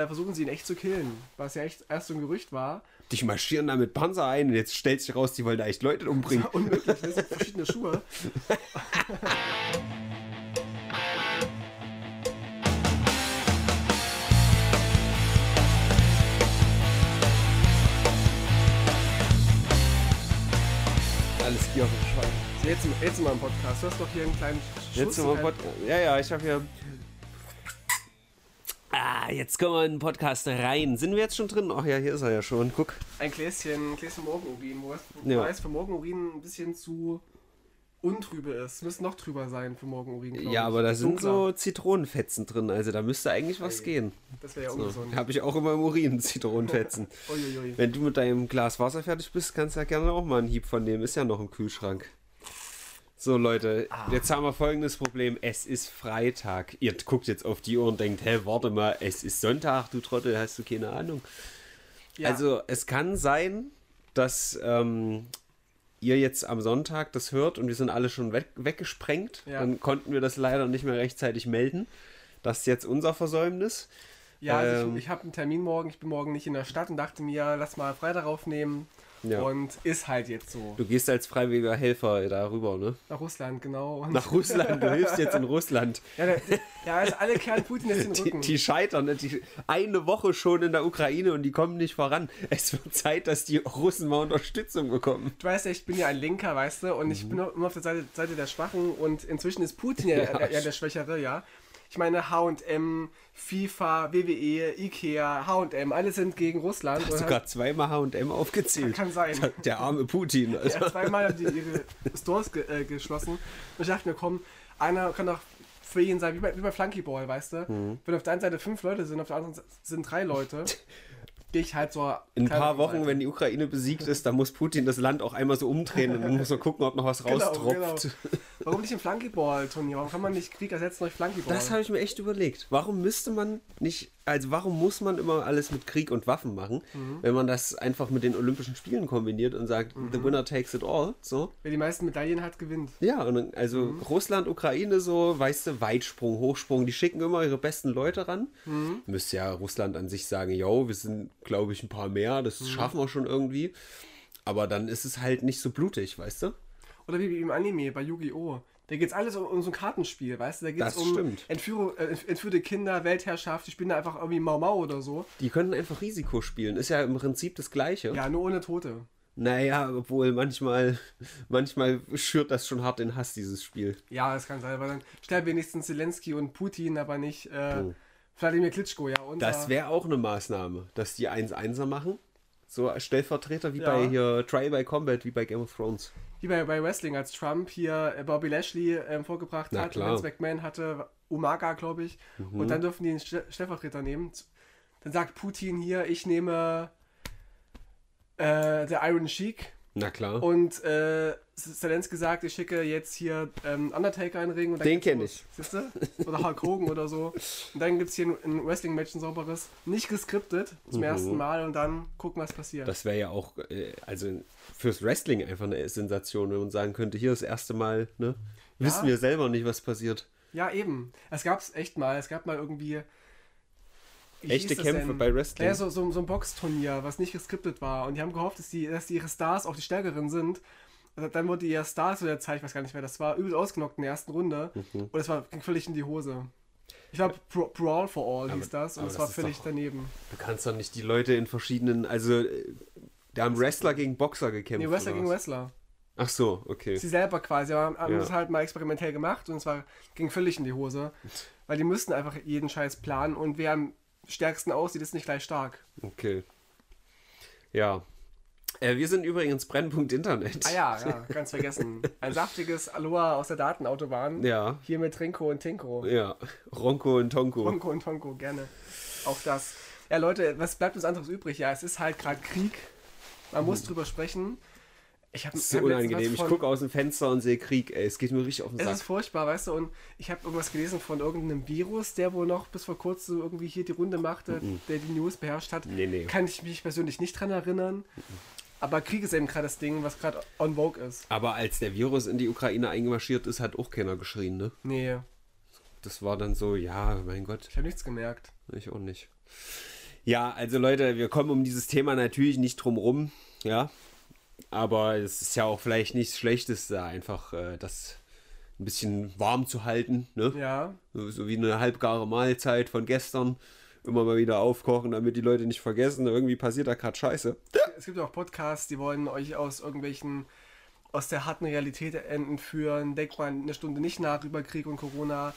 Da versuchen sie ihn echt zu killen, was ja echt erst so ein Gerücht war. Die marschieren da mit Panzer ein und jetzt stellt sich raus, die wollen da echt Leute umbringen. Das war unmöglich, das sind verschiedene Schuhe. Alles auf dem Schwein. Jetzt, jetzt mal im Podcast. Du hast doch hier einen kleinen Jetzt Schuss. mal Pod Ja, ja, ich habe hier. Ah, jetzt kommen wir in den Podcast rein. Sind wir jetzt schon drin? Ach ja, hier ist er ja schon. Guck. ein Gläschen, ein Gläschen Morgenurin, wo es Ja. weiß für Morgenurin ein bisschen zu untrübe ist. Müsste noch trüber sein für Morgenurin. Ja, aber da sind Dunkler. so Zitronenfetzen drin, also da müsste eigentlich was Ey. gehen. Das wäre ja So, ungesund. habe ich auch immer im Urin Zitronenfetzen. Wenn du mit deinem Glas Wasser fertig bist, kannst du ja gerne auch mal einen Hieb von nehmen. Ist ja noch im Kühlschrank. So, Leute, Ah. jetzt haben wir folgendes Problem. Es ist Freitag. Ihr guckt jetzt auf die Uhr und denkt, hä, warte mal, es ist Sonntag, du Trottel, hast du keine Ahnung. Ja. Also, es kann sein, dass ähm, ihr jetzt am Sonntag das hört und wir sind alle schon weg, weggesprengt. Ja. Dann konnten wir das leider nicht mehr rechtzeitig melden. Das ist jetzt unser Versäumnis. Ja, also Ähm, ich, ich habe einen Termin morgen, ich bin morgen nicht in der Stadt und dachte mir, lass mal Freitag aufnehmen. Ja. Und ist halt jetzt so. Du gehst als freiwilliger Helfer da rüber, ne? Nach Russland, genau. Und Nach Russland, du hilfst jetzt in Russland. ja, der, ja, also alle kehren Putin jetzt den Die, Rücken. die scheitern, ne? die, eine Woche schon in der Ukraine und die kommen nicht voran. Es wird Zeit, dass die Russen mal Unterstützung bekommen. Du weißt ja, ich bin ja ein Linker, weißt du, und ich bin immer auf der Seite, Seite der Schwachen und inzwischen ist Putin Ja. ja, ja der Schwächere, ja. Ich meine, H&M, FIFA, WWE, Ikea, H&M, alle sind gegen Russland. Hast Und du gerade zweimal H&M aufgezählt? Kann sein. Der, arme Putin. Also. Ja, zweimal haben die ihre Stores ge äh, geschlossen. Und ich dachte mir, komm, einer kann doch für jeden sein, wie bei, wie bei Flunkyball, weißt du? Mhm. Wenn auf der einen Seite fünf Leute sind, auf der anderen Seite sind drei Leute, gehe ich halt so. In ein paar Wochen, Seite. wenn die Ukraine besiegt ist, dann muss Putin das Land auch einmal so umdrehen und dann muss er gucken, ob noch was Genau, raustropft. Warum nicht im Flunkyball-Turnier? Warum kann man nicht Krieg ersetzen durch Flunkyball? Das habe ich mir echt überlegt. Warum müsste man nicht, also warum muss man immer alles mit Krieg und Waffen machen, Mhm. wenn man das einfach mit den Olympischen Spielen kombiniert und sagt, the winner takes it all, so? Wer die meisten Medaillen hat, gewinnt. Ja, und dann, also Mhm. Russland, Ukraine so, weißt du, Weitsprung, Hochsprung, die schicken immer ihre besten Leute ran. Mhm. Müsste ja Russland an sich sagen, yo, wir sind, glaube ich, ein paar mehr, das Mhm. schaffen wir schon irgendwie. Aber dann ist es halt nicht so blutig, weißt du? Oder wie im Anime bei Yu-Gi-Oh! Da geht es alles um, um so ein Kartenspiel, weißt du? Da geht es um. Entführung, äh, entführte Kinder, Weltherrschaft. Ich bin da einfach irgendwie Mau Mau oder so. Die können einfach Risiko spielen. Ist ja im Prinzip das Gleiche. Ja, nur ohne Tote. Naja, obwohl manchmal, manchmal schürt das schon hart den Hass, dieses Spiel. Ja, das kann sein, weil dann sterben wenigstens Zelensky und Putin, aber nicht äh, Oh. Wladimir Klitschko, ja. Unser, Das wäre auch eine Maßnahme, dass die 1-1er machen. So Stellvertreter wie Ja. bei hier Try by Combat, wie bei Game of Thrones. Wie bei, bei Wrestling, als Trump hier äh, Bobby Lashley ähm, vorgebracht Na hat. klar. Vince McMahon hatte Umaga, glaube ich. Mhm. Und dann dürfen die einen Ste- Stellvertreter nehmen. Dann sagt Putin hier, ich nehme äh, der Iron Sheik. Na klar. Und äh, Zelensky sagt, ich schicke jetzt hier ähm, Undertaker in den Ring. Und dann Den geht's kenn los. Siehst du? Oder Hulk Hogan oder so. Und dann gibt es hier ein, Wrestling-Match, ein sauberes. Nicht geskriptet, zum ersten Mal. Und dann gucken, was passiert. Das wäre ja auch, äh, also fürs Wrestling einfach eine Sensation, wenn man sagen könnte, hier das erste Mal, ne? Wissen wir selber nicht, was passiert. Ja, eben. Es gab es echt mal. Es gab mal irgendwie. Echte Kämpfe bei Wrestling. Ja, so, so, so ein Boxturnier, was nicht geskriptet war. Und die haben gehofft, dass die, dass die ihre Stars auch die stärkeren sind. Also dann wurde ihr Star zu der Zeit, ich weiß gar nicht mehr, das war übel ausgenockt in der ersten Runde. Mhm. Und es war ging völlig in die Hose. Ich glaube, Brawl for All Aber- hieß das. Und es war völlig doch- daneben. Du kannst doch nicht die Leute in verschiedenen, also äh, da haben Wrestler gegen Boxer gekämpft. Nee, Wrestler gegen? Wrestler. Ach so, okay. Sie selber quasi, aber haben Ja. das halt mal experimentell gemacht und es war, ging völlig in die Hose. Weil die müssten einfach jeden Scheiß planen und wer am stärksten aussieht, ist nicht gleich stark. Okay. Ja. Äh, wir sind übrigens Brennpunkt Internet. Ah ja, ja, ganz vergessen. Ein saftiges Aloha aus der Datenautobahn. Ja. Hier mit Trinko und Tinko. Ja. Ronko und Tonko. Tonko und Tonko, gerne. Auch das. Ja, Leute, was bleibt uns anderes übrig? Ja, es ist halt gerade Krieg. Man muss drüber sprechen. Ich habe Das ist so unangenehm. Ich gucke aus dem Fenster und sehe Krieg, ey. Es geht mir richtig auf den Es Sack. ist furchtbar, weißt du, und ich habe irgendwas gelesen von irgendeinem Virus, der wohl noch bis vor kurzem irgendwie hier die Runde machte, der die News beherrscht hat. Nee, nee. Kann ich mich persönlich nicht dran erinnern. Aber Krieg ist eben gerade das Ding, was gerade on vogue ist. Aber als der Virus in die Ukraine eingemarschiert ist, hat auch keiner geschrien, ne? Nee, Das war dann so, ja, mein Gott, ich habe nichts gemerkt. ich auch nicht. Ja, also Leute, wir kommen um dieses Thema natürlich nicht drum rum, ja. Aber es ist ja auch vielleicht nichts Schlechtes, da einfach äh, das ein bisschen warm zu halten, ne? Ja. So, so wie eine halbgare Mahlzeit von gestern. Immer mal wieder aufkochen, damit die Leute nicht vergessen, irgendwie passiert da gerade Scheiße. Es gibt auch Podcasts, die wollen euch aus irgendwelchen, aus der harten Realität entführen. Denkt mal eine Stunde nicht nach über Krieg und Corona.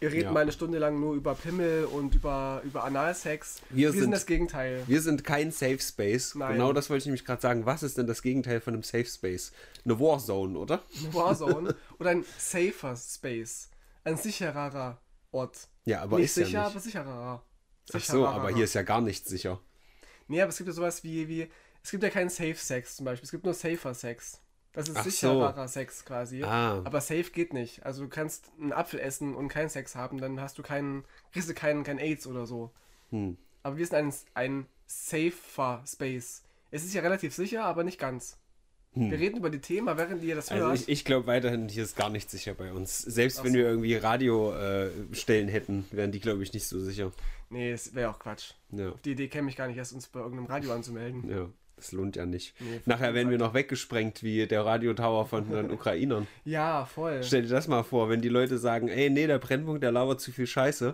Wir reden Ja. mal eine Stunde lang nur über Pimmel und über, über Analsex. Wir sind, sind- das Gegenteil. Wir sind kein Safe Space. Nein. Genau das wollte ich nämlich gerade sagen. Was ist denn das Gegenteil von einem Safe Space? Eine Warzone, oder? Eine Warzone oder ein safer Space. Ein sichererer Ort. Ja, aber nicht ist ja sicher, nicht. aber sicherer. Ach so, Sichererer. aber hier ist ja gar nichts sicher. Nee, aber es gibt ja sowas wie, wie es gibt ja keinen Safe Sex zum Beispiel. Es gibt nur safer Sex. Das ist Ach so. Sex quasi. Ah. Aber safe geht nicht. Also du kannst einen Apfel essen und keinen Sex haben, dann hast du keinen, kriegst du keinen, kein AIDS oder so. Hm. Aber wir sind ein, ein safer Space. Es ist ja relativ sicher, aber nicht ganz. Wir reden über die Themen, während ihr das Hm. Also hört. ich, ich glaube weiterhin, hier ist gar nichts sicher bei uns. Selbst Ach wenn so. wir irgendwie Radiostellen hätten, wären die, glaube ich, nicht so sicher. nee, es wäre auch Quatsch. Ja, Auf die Idee käme ich gar nicht erst, uns bei irgendeinem Radio anzumelden. ja, das lohnt ja nicht. Nee, Nachher werden wir noch weggesprengt wie der Radiotower von den Ukrainern. Ja, voll. Stell dir das mal vor, wenn die Leute sagen, ey, nee, der Brennpunkt, der labert zu viel Scheiße,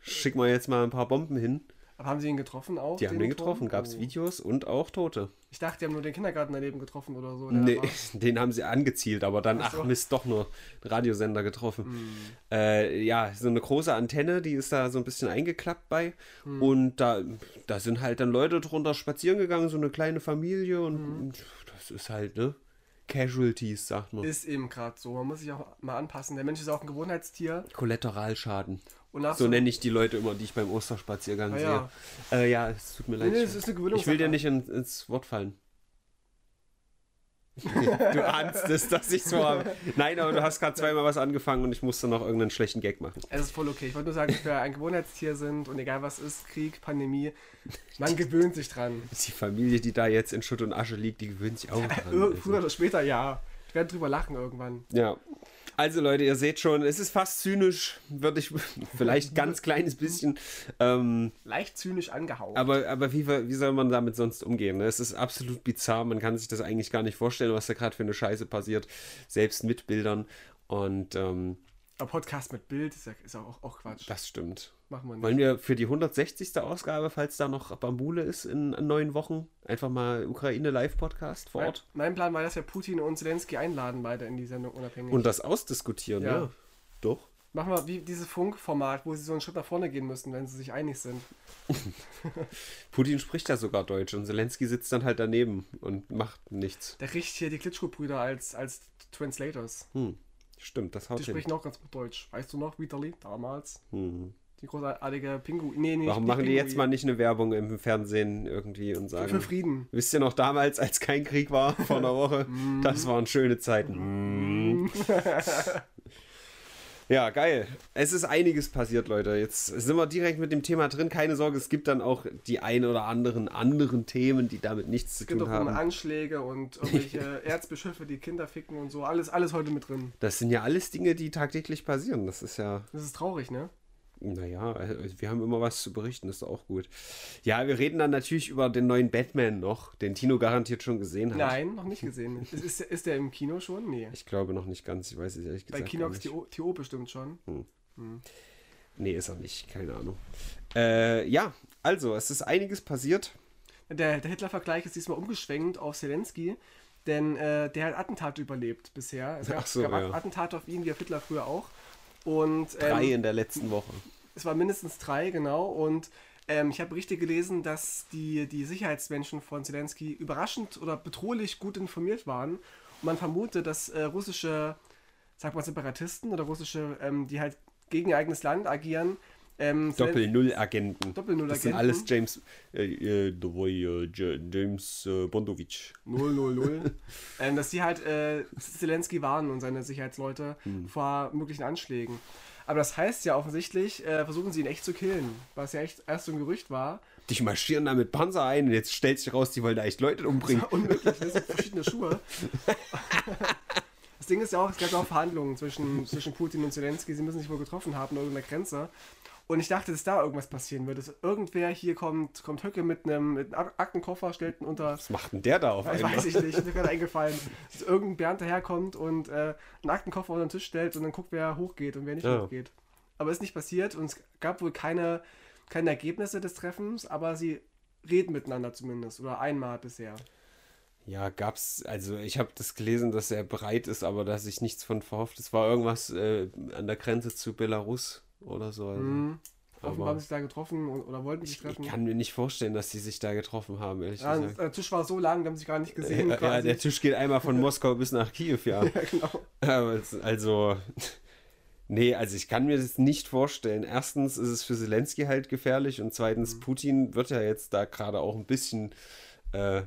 schick mal jetzt mal ein paar Bomben hin. Aber haben sie ihn getroffen auch? Die haben Turm? getroffen, gab es Oh. Videos und auch Tote. Ich dachte, die haben nur den Kindergarten daneben getroffen oder so. Nee, den haben sie angezielt, aber dann, Ach so. ach Mist, doch nur Radiosender getroffen. Hm. Äh, ja, so eine große Antenne, die ist da so ein bisschen eingeklappt bei. Hm. Und da, da sind halt dann Leute drunter spazieren gegangen, so eine kleine Familie und, Hm. und das ist halt, ne? Casualties, sagt man. Ist eben gerade so. Man muss sich auch mal anpassen. Der Mensch ist auch ein Gewohnheitstier. Kollateralschaden. Nach So nenne ich die Leute immer, die ich beim Osterspaziergang Ah, sehe. ja. Äh, ja, es tut mir leid. Nee, es ist eine ich will dir nicht in, ins Wort fallen. du ahnst es, dass ich so habe. Nein, aber du hast gerade zweimal was angefangen und ich musste noch irgendeinen schlechten Gag machen. Es ist voll okay. Ich wollte nur sagen, dass wir ein Gewohnheitstier sind und egal was ist, Krieg, Pandemie, man gewöhnt sich dran. Die Familie, die da jetzt in Schutt und Asche liegt, die gewöhnt sich auch dran. Ir- Also. Früher oder später, ja. Ich werde drüber lachen irgendwann. Ja. Also Leute, ihr seht schon, es ist fast zynisch, würde ich vielleicht ganz kleines bisschen. Ähm, Leicht zynisch angehaucht. aber aber wie, wie soll man damit sonst umgehen? ne? Es ist absolut bizarr, man kann sich das eigentlich gar nicht vorstellen, was da gerade für eine Scheiße passiert, selbst mit Bildern. Und ähm, Aber Podcast mit Bild ist, ja, ist auch, auch Quatsch. das stimmt. Machen wir nicht. Wollen wir für die 160. Ausgabe, falls da noch Bambule ist in neun Wochen, einfach mal Ukraine-Live-Podcast vor mein, Ort mein Plan war, dass wir Putin und Zelensky einladen, beide in die Sendung unabhängig. und das ausdiskutieren, ja. Ja. Doch. Machen wir wie dieses Funkformat, wo sie so einen Schritt nach vorne gehen müssen, wenn sie sich einig sind. Putin spricht ja sogar Deutsch und Zelensky sitzt dann halt daneben und macht nichts. Der riecht hier die Klitschko-Brüder als, als Translators. Hm. Stimmt, das haut Die hin. sprechen auch ganz gut Deutsch. Weißt du noch, Vitali, damals? Hm. Die großartige Pingu. Nee, nee, Warum machen die jetzt mal Pinguin. nicht eine Werbung im Fernsehen irgendwie und Für sagen, Frieden. wisst ihr noch damals, als kein Krieg war, vor einer Woche, das waren schöne Zeiten. Ja, geil. Es ist einiges passiert, Leute. Jetzt sind wir direkt mit dem Thema drin. Keine Sorge, es gibt dann auch die ein oder anderen anderen Themen, die damit nichts zu Es geht tun auch um haben. Anschläge und irgendwelche Erzbischöfe, die Kinder ficken und so. Alles, alles heute mit drin. Das sind ja alles Dinge, die tagtäglich passieren. Das ist ja, Das ist traurig, ne? Naja, äh, wir haben immer was zu berichten, das ist auch gut. Ja, wir reden dann natürlich über den neuen Batman noch, den Tino garantiert schon gesehen hat. Nein, noch nicht gesehen. Ist, ist, ist der im Kino schon? Nee. Ich glaube noch nicht ganz, ich weiß es ehrlich Bei gesagt. Kinox gar nicht. TO, TO bestimmt schon. Nee, ist er nicht, keine Ahnung. Äh, ja, also, es ist einiges passiert. Der, der Hitler-Vergleich ist diesmal umgeschwenkt auf Zelensky, denn äh, der hat Attentate überlebt bisher. Es gab, Ach so, gab ja. Attentate auf ihn, wie auf Hitler früher auch. Und Drei ähm, in der letzten Woche. es waren mindestens drei, genau. Und ähm, ich habe Berichte gelesen, dass die, die Sicherheitsmenschen von Zelensky überraschend oder bedrohlich gut informiert waren. Und man vermutet, dass äh, russische, sag mal, Separatisten oder russische, ähm, die halt gegen ihr eigenes Land agieren, ähm, Zelen- Doppel-Null-Agenten. Das sind Doppel-Null-Agenten. alles James, äh, äh, äh, James äh, Bondowitsch. 000. ähm, dass die halt äh, Zelensky warnen und seine Sicherheitsleute Hm. vor möglichen Anschlägen. Aber das heißt ja offensichtlich, äh, versuchen sie ihn echt zu killen, was ja echt erst so ein Gerücht war. Die marschieren da mit Panzer ein und jetzt stellt sich raus, die wollen da echt Leute umbringen. Unmöglich, das sind verschiedene Schuhe. Das Ding ist ja auch, es gab ja auch Verhandlungen zwischen, zwischen Putin und Zelensky, sie müssen sich wohl getroffen haben an irgendeiner Grenze. Und ich dachte, dass da irgendwas passieren würde. Dass irgendwer hier kommt, kommt Höcke mit einem, mit einem Aktenkoffer, stellt ihn unter. Was macht denn der da auf einmal? weiß ich nicht, mir ist gerade eingefallen. Dass irgendein Bernd daherkommt und äh, einen Aktenkoffer unter den Tisch stellt und dann guckt, wer hochgeht und wer nicht Ja. hochgeht. Aber ist nicht passiert und es gab wohl keine, keine Ergebnisse des Treffens, aber sie reden miteinander zumindest. Oder einmal bisher. Ja, gab's, also ich habe das gelesen, dass er bereit ist, aber dass ich nichts von verhofft. Es war irgendwas äh, an der Grenze zu Belarus oder so. Also. Mhm. Offenbar haben sie sich da getroffen und, oder wollten sich Ich, treffen. ich kann mir nicht vorstellen, dass die sich da getroffen haben, ehrlich ja, gesagt. der Tisch war so lang, die haben sich gar nicht gesehen. Ja, ja, der Tisch geht einmal von Moskau bis nach Kiew, ja. ja, genau. Aber es- Also, nee, also ich kann mir das nicht vorstellen. Erstens ist es für Zelensky halt gefährlich und zweitens, Mhm. Putin wird ja jetzt da gerade auch ein bisschen äh,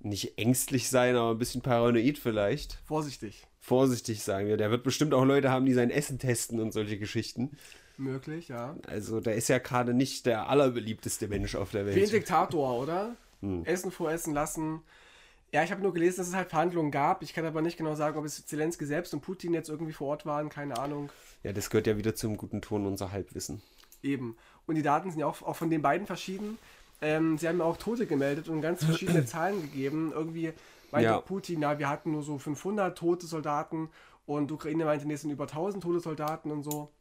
nicht ängstlich sein, aber ein bisschen paranoid vielleicht. Vorsichtig. Vorsichtig sagen wir. Der wird bestimmt auch Leute haben, die sein Essen testen und solche Geschichten. Möglich, ja. Also, der ist ja gerade nicht der allerbeliebteste Mensch auf der Wie ein Welt. Diktator, oder? Hm. Essen voressen lassen. Ja, ich habe nur gelesen, dass es halt Verhandlungen gab. Ich kann aber nicht genau sagen, ob es Zelensky selbst und Putin jetzt irgendwie vor Ort waren. Keine Ahnung. Ja, das gehört ja wieder zum guten Ton unser Halbwissen. Eben. Und die Daten sind ja auch, auch von den beiden verschieden. Ähm, sie haben ja auch Tote gemeldet und ganz verschiedene Zahlen gegeben. Irgendwie meinte Ja. Putin, na, wir hatten nur so 500 tote Soldaten und Ukraine meinte, nee, es sind über 1000 tote Soldaten und so.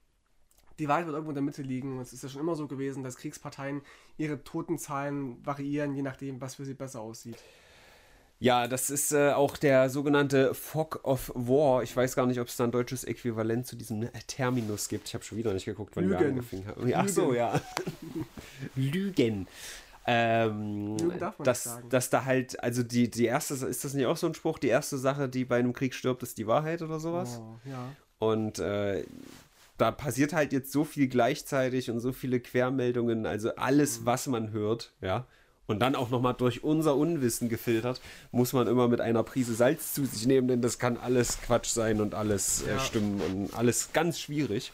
Die Wahrheit wird irgendwo in der Mitte liegen. Und es ist ja schon immer so gewesen, dass Kriegsparteien ihre Totenzahlen variieren, je nachdem, was für sie besser aussieht. Ja, das ist äh, auch der sogenannte Fog of War. Ich weiß gar nicht, ob es da ein deutsches Äquivalent zu diesem äh, Terminus gibt. Ich habe schon wieder nicht geguckt, wann wir Lügen. angefangen haben. Ach so, ja. Lügen. Ähm, dass, dass da halt, also die, die erste, ist das nicht auch so ein Spruch? Die erste Sache, die bei einem Krieg stirbt, ist die Wahrheit oder sowas? Oh, ja. Und äh, da passiert halt jetzt so viel gleichzeitig und so viele Quermeldungen, also alles, was man hört, ja. Und dann auch nochmal durch unser Unwissen gefiltert, muss man immer mit einer Prise Salz zu sich nehmen, denn das kann alles Quatsch sein und alles äh, Ja. stimmen und alles ganz schwierig.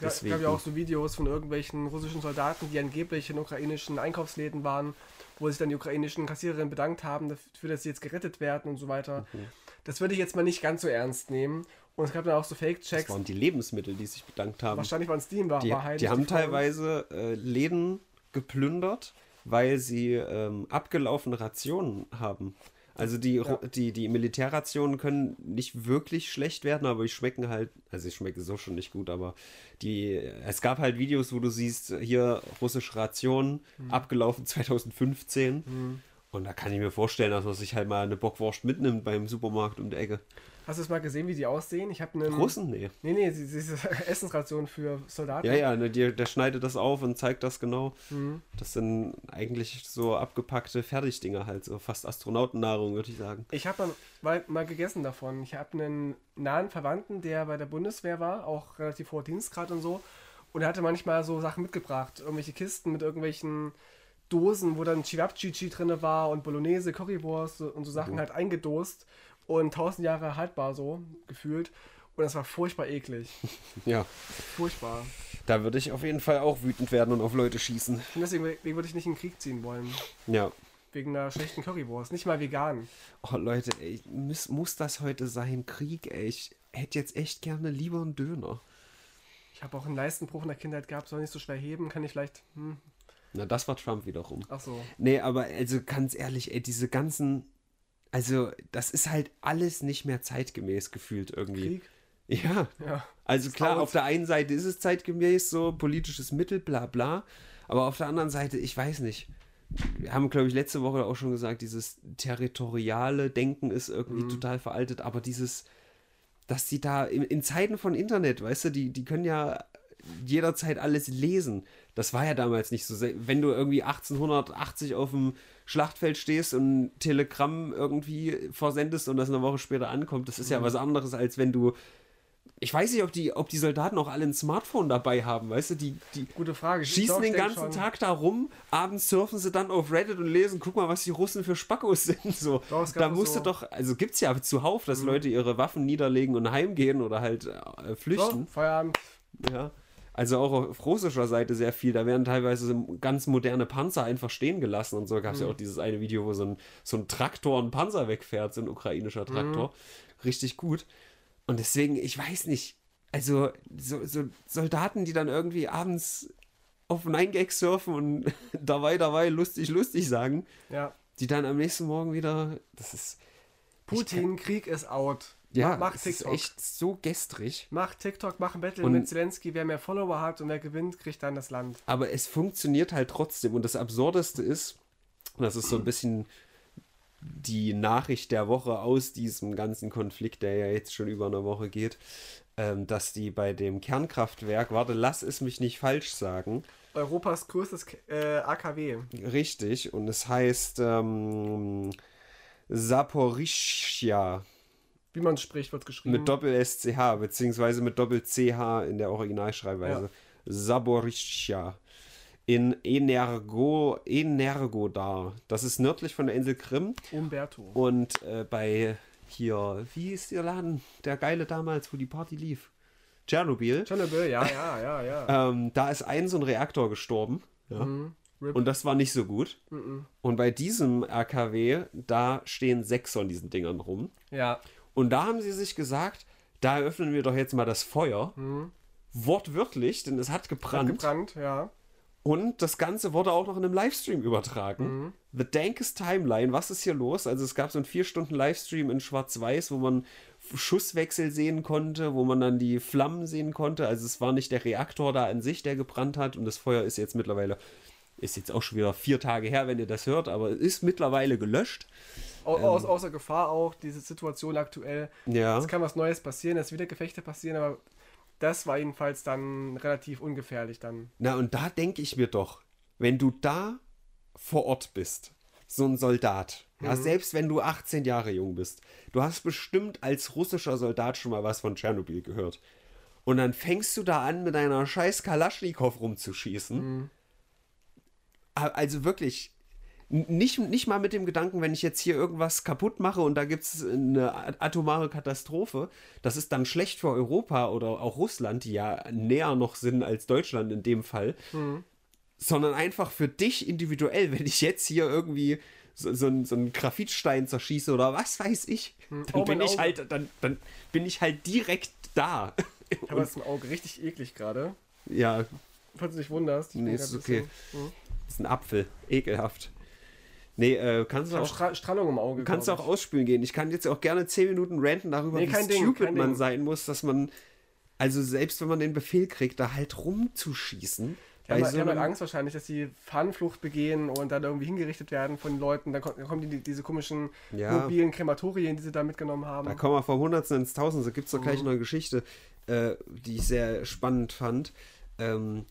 Es gab, ja auch so Videos von irgendwelchen russischen Soldaten, die angeblich in ukrainischen Einkaufsläden waren, wo sich dann die ukrainischen Kassiererinnen bedankt haben dafür, dass sie jetzt gerettet werden und so weiter. Mhm. Das würde ich jetzt mal nicht ganz so ernst nehmen. Und es gab dann auch so Das Fake-Checks. waren die Lebensmittel, die sich bedankt haben. Wahrscheinlich waren es die in Wahr- Die, die haben teilweise äh, Läden geplündert, weil sie ähm, abgelaufene Rationen haben. Also die, Ru- die, die Militärrationen können nicht wirklich schlecht werden, aber die schmecken halt, also ich schmecke so schon nicht gut, aber die, es gab halt Videos, wo du siehst, hier russische Rationen, Mhm. abgelaufen 2015. Und da kann ich mir vorstellen, dass man sich halt mal eine Bockwurst mitnimmt beim Supermarkt um die Ecke. Hast du es mal gesehen, wie die aussehen? Ich habe einen. Russen? Nee. Nee, nee, diese Essensration für Soldaten. Ja, ja, ne, der, der schneidet das auf und zeigt das genau. Mhm. Das sind eigentlich so abgepackte Fertigdinger halt, so fast Astronautennahrung, würde ich sagen. Ich habe mal, mal, gegessen davon. Ich habe einen nahen Verwandten, der bei der Bundeswehr war, auch relativ hoher Dienstgrad und so. Und er hatte manchmal so Sachen mitgebracht. Irgendwelche Kisten mit irgendwelchen Dosen, wo dann Chivapchichi drin war und Bolognese, Currywurst und so Sachen halt eingedost und tausend Jahre haltbar so gefühlt. Und das war furchtbar eklig. Ja, Furchtbar. da würde ich auf jeden Fall auch wütend werden und auf Leute schießen. Und deswegen, deswegen würde ich nicht in den Krieg ziehen wollen. Ja. Wegen einer schlechten Currywurst. Nicht mal vegan. Oh Leute, ey, muss, muss das heute sein? Krieg, ey. Ich hätte jetzt echt gerne lieber einen Döner. Ich habe auch einen Leistenbruch in der Kindheit gehabt, soll nicht so schwer heben. Kann ich vielleicht. Hm, Na, das war Trump wiederum. ach so. Nee, aber also ganz ehrlich, ey, diese ganzen. Also, das ist halt alles nicht mehr zeitgemäß gefühlt irgendwie. Krieg? Ja. Ja. Also klar, auf der einen Seite ist es zeitgemäß so, politisches Mittel, bla bla. Aber auf der anderen Seite, ich weiß nicht. Wir haben, glaube ich, letzte Woche auch schon gesagt, dieses territoriale Denken ist irgendwie total veraltet, aber dieses, dass die da in, in Zeiten von Internet, weißt du, die, die können ja jederzeit alles lesen. Das war ja damals nicht so. Wenn du irgendwie 1880 auf dem Schlachtfeld stehst und ein Telegramm irgendwie versendest und das eine Woche später ankommt, das ist ja was anderes, als wenn du ich weiß nicht, ob die, ob die Soldaten auch alle ein Smartphone dabei haben, weißt du, die, die Gute Frage. schießen den ganzen schon. Tag da rum, abends surfen sie dann auf Reddit und lesen, guck mal, was die Russen für Spackos sind. So. Doch, es da so- Mhm. musst du doch, also gibt's ja zuhauf, dass Leute ihre Waffen niederlegen und heimgehen oder halt äh, So, flüchten. Feierabend. Ja. Also auch auf russischer Seite sehr viel. Da werden teilweise ganz moderne Panzer einfach stehen gelassen und so. Gab es Mhm. ja auch dieses eine Video, wo so ein, so ein Traktor einen Panzer wegfährt, so ein ukrainischer Traktor. Mhm. Richtig gut. Und deswegen, ich weiß nicht, also so, so Soldaten, die dann irgendwie abends auf 9gag surfen und dabei, dabei lustig, lustig sagen, Ja. die dann am nächsten Morgen wieder, das ist, Putin, Krieg ist out. Ja, mach, mach das ist TikTok. echt so gestrig. Mach TikTok, mach ein Battle Und- mit Zelensky. Wer mehr Follower hat und wer gewinnt, kriegt dann das Land. Aber es funktioniert halt trotzdem. Und das Absurdeste ist, und das ist so ein bisschen die Nachricht der Woche aus diesem ganzen Konflikt, der ja jetzt schon über eine Woche geht, ähm, dass die bei dem Kernkraftwerk, warte, lass es mich nicht falsch sagen, Europas größtes äh, AKW. richtig, und es heißt ähm, Saporischia Wie man spricht, wird geschrieben. mit Doppel-SCH, beziehungsweise mit Doppel-CH in der Originalschreibweise. Saborischia. In Energo, Energodar. Das ist nördlich von der Insel Krim. Umberto. Und äh, bei hier, wie ist der Laden? Der geile damals, wo die Party lief. Tschernobyl. Tschernobyl, ja, ja, ja, ja. Ähm, da ist ein so ein Reaktor gestorben. Ja. Rip. Und das war nicht so gut. Und bei diesem RKW, da stehen sechs von diesen Dingern rum. Ja. Und da haben sie sich gesagt, da eröffnen wir doch jetzt mal das Feuer. Wortwörtlich, denn es hat gebrannt. Gebrannt, ja. Und das Ganze wurde auch noch in einem Livestream übertragen. The Dankest Timeline, was ist hier los? Also es gab so einen vier Stunden Livestream in Schwarz-Weiß, wo man Schusswechsel sehen konnte, wo man dann die Flammen sehen konnte. Also es war nicht der Reaktor da an sich, der gebrannt hat. Und das Feuer ist jetzt mittlerweile, ist jetzt auch schon wieder vier Tage her, wenn ihr das hört, aber es ist mittlerweile gelöscht. Au aus, außer Gefahr auch, diese Situation aktuell. Ja. Es kann was Neues passieren, es wieder Gefechte passieren, aber das war jedenfalls dann relativ ungefährlich dann. Na, und da denke ich mir doch, wenn du da vor Ort bist, so ein Soldat, ja, selbst wenn du 18 Jahre jung bist, du hast bestimmt als russischer Soldat schon mal was von Tschernobyl gehört. Und dann fängst du da an, mit einer scheiß Kalaschnikow rumzuschießen. A- Also wirklich, nicht, nicht mal mit dem Gedanken, wenn ich jetzt hier irgendwas kaputt mache und da gibt es eine atomare Katastrophe, das ist dann schlecht für Europa oder auch Russland, die ja näher noch sind als Deutschland in dem Fall, sondern einfach für dich individuell, wenn ich jetzt hier irgendwie so, so, einen- so einen Graphitstein zerschieße oder was weiß ich, dann Oh, bin ich Auge. halt, dann, dann bin ich halt direkt da. Habe das im Auge richtig eklig gerade. ja, Falls du dich wunderst. Ich Nee, ist okay. bisschen- ist ein Apfel, ekelhaft. Nee, äh, kannst du auch Stra Strahlung im Auge. kannst du auch ausspülen gehen. Ich kann jetzt auch gerne 10 Minuten ranten darüber, Nee, wie Ding, stupid kein man Ding. sein muss, dass man, also selbst wenn man den Befehl kriegt, da halt rumzuschießen. Die haben, halt- die haben halt Angst wahrscheinlich, dass sie Fahnenflucht begehen und dann irgendwie hingerichtet werden von den Leuten. Dann, kommt- dann kommen die, diese komischen Ja. mobilen Krematorien, die sie da mitgenommen haben. Da kommen wir vom Hundertsten ins Tausendste. Gibt es doch gleich noch eine Geschichte, äh, die ich sehr spannend fand. Ähm,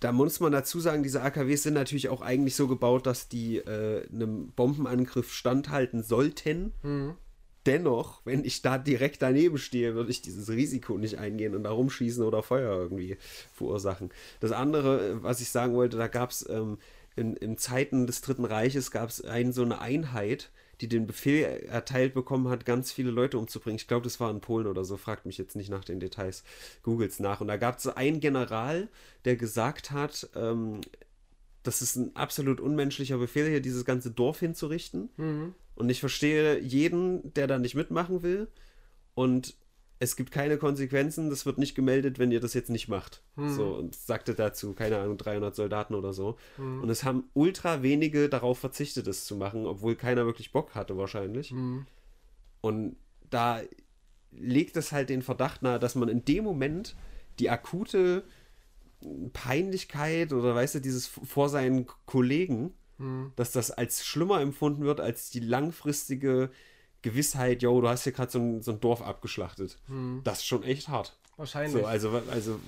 da muss man dazu sagen, diese AKWs sind natürlich auch eigentlich so gebaut, dass die äh, einem Bombenangriff standhalten sollten. Dennoch, wenn ich da direkt daneben stehe, würde ich dieses Risiko nicht eingehen und da rumschießen oder Feuer irgendwie verursachen. Das andere, was ich sagen wollte, da gab es ähm, in, in Zeiten des Dritten Reiches gab es ein, so eine Einheit, die den Befehl erteilt bekommen hat, ganz viele Leute umzubringen. Ich glaube, das war in Polen oder so, fragt mich jetzt nicht nach den Details, googles nach. Und da gab es einen General, der gesagt hat, ähm, das ist ein absolut unmenschlicher Befehl, hier dieses ganze Dorf hinzurichten. Und ich verstehe jeden, der da nicht mitmachen will. Und es gibt keine Konsequenzen, das wird nicht gemeldet, wenn ihr das jetzt nicht macht. So, und sagte dazu, keine Ahnung, 300 Soldaten oder so. Und es haben ultra wenige darauf verzichtet, es zu machen, obwohl keiner wirklich Bock hatte wahrscheinlich. Und da legt es halt den Verdacht nahe, dass man in dem Moment die akute Peinlichkeit oder weißt du, dieses vor seinen Kollegen, dass das als schlimmer empfunden wird als die langfristige Gewissheit, yo, du hast hier gerade so ein, so ein Dorf abgeschlachtet. Das ist schon echt hart. Wahrscheinlich. So, also, also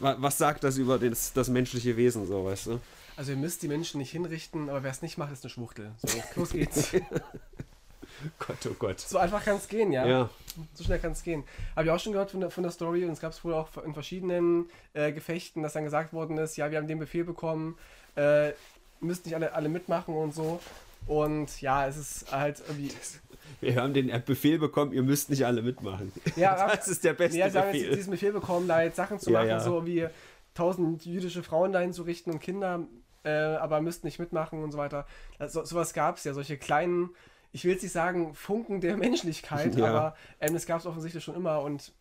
wa- was sagt das über das, das menschliche Wesen, so, weißt du? Also ihr müsst die Menschen nicht hinrichten, aber wer es nicht macht, ist eine Schwuchtel. So, los geht's. Gott, oh Gott. so einfach kann es gehen, ja? Ja, So schnell kann es gehen. Habe ich auch schon gehört von der, von der Story und es gab es wohl auch in verschiedenen äh, Gefechten, dass dann gesagt worden ist, ja, wir haben den Befehl bekommen, äh, müsst nicht alle, alle mitmachen und so. Und ja, es ist halt irgendwie. Wir haben den Befehl bekommen, ihr müsst nicht alle mitmachen. Ja, das ist der beste Ja, sie haben jetzt Befehl. diesen Befehl bekommen, da jetzt Sachen zu Ja, machen, ja. so wie tausend jüdische Frauen dahin zu richten und Kinder, äh, aber müssten nicht mitmachen und so weiter. Also, sowas gab es ja, solche kleinen, ich will jetzt nicht sagen Funken der Menschlichkeit, Ja. aber ähm, das gab es offensichtlich schon immer und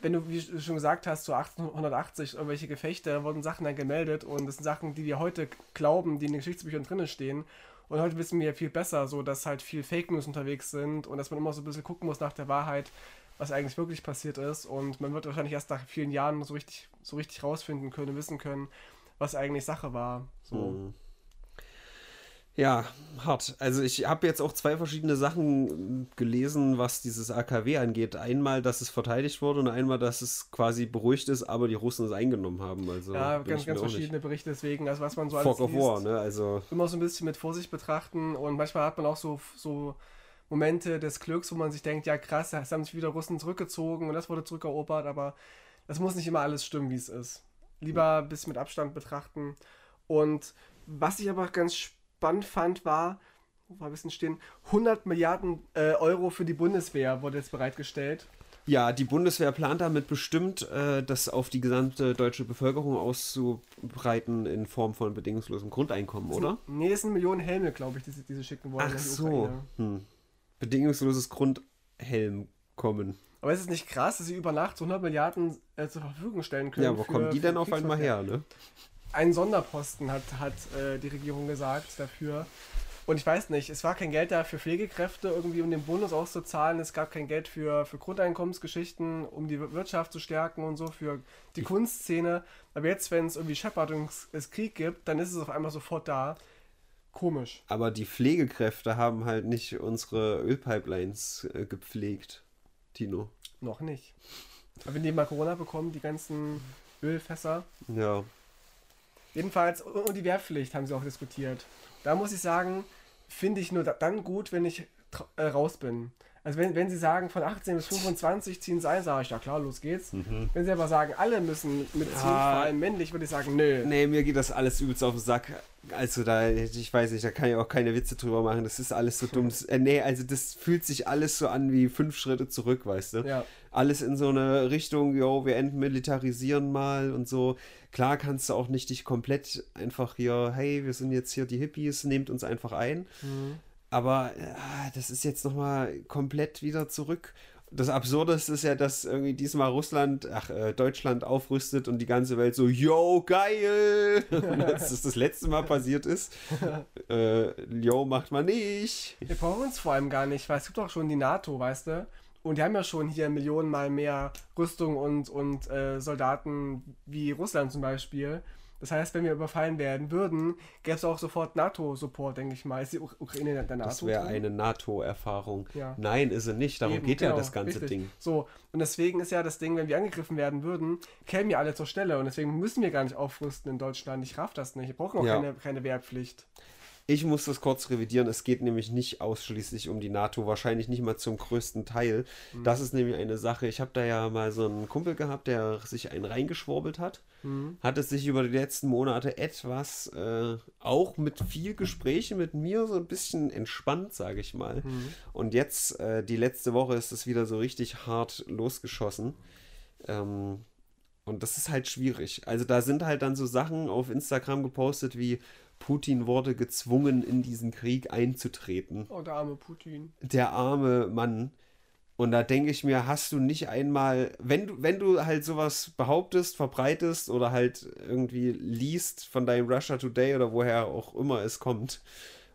wenn du, wie du schon gesagt hast, so 1880 irgendwelche Gefechte, wurden Sachen dann gemeldet und das sind Sachen, die wir heute glauben, die in den Geschichtsbüchern drinnen stehen. Und heute wissen wir viel besser, so dass halt viel Fake News unterwegs sind und dass man immer so ein bisschen gucken muss nach der Wahrheit, was eigentlich wirklich passiert ist. Und man wird wahrscheinlich erst nach vielen Jahren so richtig, so richtig rausfinden können, wissen können, was eigentlich Sache war. So. Mhm. Ja, hart. Also ich habe jetzt auch zwei verschiedene Sachen gelesen, was dieses AKW angeht. Einmal, dass es verteidigt wurde und einmal, dass es quasi beruhigt ist, aber die Russen es eingenommen haben. Also ja, ganz, ganz verschiedene Berichte deswegen. Also was man so alles Fog of War, ne? Also immer so ein bisschen mit Vorsicht betrachten und manchmal hat man auch so, so Momente des Glücks, wo man sich denkt, ja krass, es haben sich wieder Russen zurückgezogen und das wurde zurückerobert, aber das muss nicht immer alles stimmen, wie es ist. Lieber ein bisschen mit Abstand betrachten. Und was ich aber ganz spannend spannend fand, war, wo war ein bisschen stehen, 100 Milliarden äh, Euro für die Bundeswehr wurde jetzt bereitgestellt. Ja, die Bundeswehr plant damit bestimmt, äh, das auf die gesamte deutsche Bevölkerung auszubreiten in Form von bedingungslosem Grundeinkommen, oder? Sind, nee, es sind Millionen Helme, glaube ich, die, die sie schicken wollen. Ach so. Hm. Bedingungsloses Grundhelm kommen. Aber ist es nicht krass, dass sie über Nacht so 100 Milliarden äh, zur Verfügung stellen können? Ja, wo kommen die denn auf einmal her, ne? Einen Sonderposten hat, hat äh, die Regierung gesagt dafür. Und ich weiß nicht, es war kein Geld da für Pflegekräfte irgendwie, um den Bonus auszuzahlen. Es gab kein Geld für, für Grundeinkommensgeschichten, um die Wirtschaft zu stärken und so, für die ich Kunstszene. Aber jetzt, wenn es irgendwie Shepard und es Krieg gibt, dann ist es auf einmal sofort da. Komisch. Aber die Pflegekräfte haben halt nicht unsere Ölpipelines äh, gepflegt, Tino. Noch nicht. Aber wenn die mal Corona bekommen, die ganzen Ölfässer. Ja. Jedenfalls, und die Wehrpflicht haben sie auch diskutiert. Da muss ich sagen, finde ich nur dann gut, wenn ich äh, raus bin. Also wenn, wenn sie sagen, von 18 bis 25 ziehen sein, sage ich, ja klar, los geht's. Mhm. Wenn sie aber sagen, alle müssen mitziehen, ja. vor allem männlich, würde ich sagen, nö. Nee, mir geht das alles übelst auf den Sack. Also da, ich weiß nicht, da kann ich auch keine Witze drüber machen. Das ist alles so dumm. äh, nee, also das fühlt sich alles so an wie fünf Schritte zurück, weißt du? Ja. Alles in so eine Richtung, jo, wir entmilitarisieren mal und so. Klar kannst du auch nicht dich komplett einfach hier, hey, wir sind jetzt hier die Hippies, nehmt uns einfach ein. Mhm. Aber äh, das ist jetzt nochmal komplett wieder zurück. Das Absurde ist ja, dass irgendwie diesmal Russland, ach, äh, Deutschland aufrüstet und die ganze Welt so, yo, geil! dass das das letzte Mal passiert ist. Äh, yo, macht man nicht. Wir brauchen uns vor allem gar nicht, weil es gibt auch schon die NATO, weißt du? Und die haben ja schon hier Millionen mal mehr Rüstung und, und äh, Soldaten wie Russland zum Beispiel. Das heißt, wenn wir überfallen werden würden, gäbe es auch sofort NATO-Support, denke ich mal. Ist die Ukraine der NATO? Das wäre eine NATO-Erfahrung. Ja. Nein, ist sie nicht. Darum Eben, geht genau, ja das ganze richtig. Ding. So, und deswegen ist ja das Ding, wenn wir angegriffen werden würden, kämen wir alle zur Stelle. Und deswegen müssen wir gar nicht aufrüsten in Deutschland. Ich raff das nicht. Wir brauchen auch ja. keine, keine Wehrpflicht. Ich muss das kurz revidieren. Es geht nämlich nicht ausschließlich um die NATO, wahrscheinlich nicht mal zum größten Teil. Mhm. Das ist nämlich eine Sache. Ich habe da ja mal so einen Kumpel gehabt, der sich einen reingeschwurbelt hat. Mhm. Hat es sich über die letzten Monate etwas, äh, auch mit viel Gespräche mit mir, so ein bisschen entspannt, sage ich mal. Mhm. Und jetzt, äh, die letzte Woche, ist es wieder so richtig hart losgeschossen. Ähm, und das ist halt schwierig. Also da sind halt dann so Sachen auf Instagram gepostet wie Putin wurde gezwungen, in diesen Krieg einzutreten. Oh, der arme Putin. Der arme Mann. Und da denke ich mir, hast du nicht einmal, wenn du, wenn du halt sowas behauptest, verbreitest oder halt irgendwie liest von deinem Russia Today oder woher auch immer es kommt,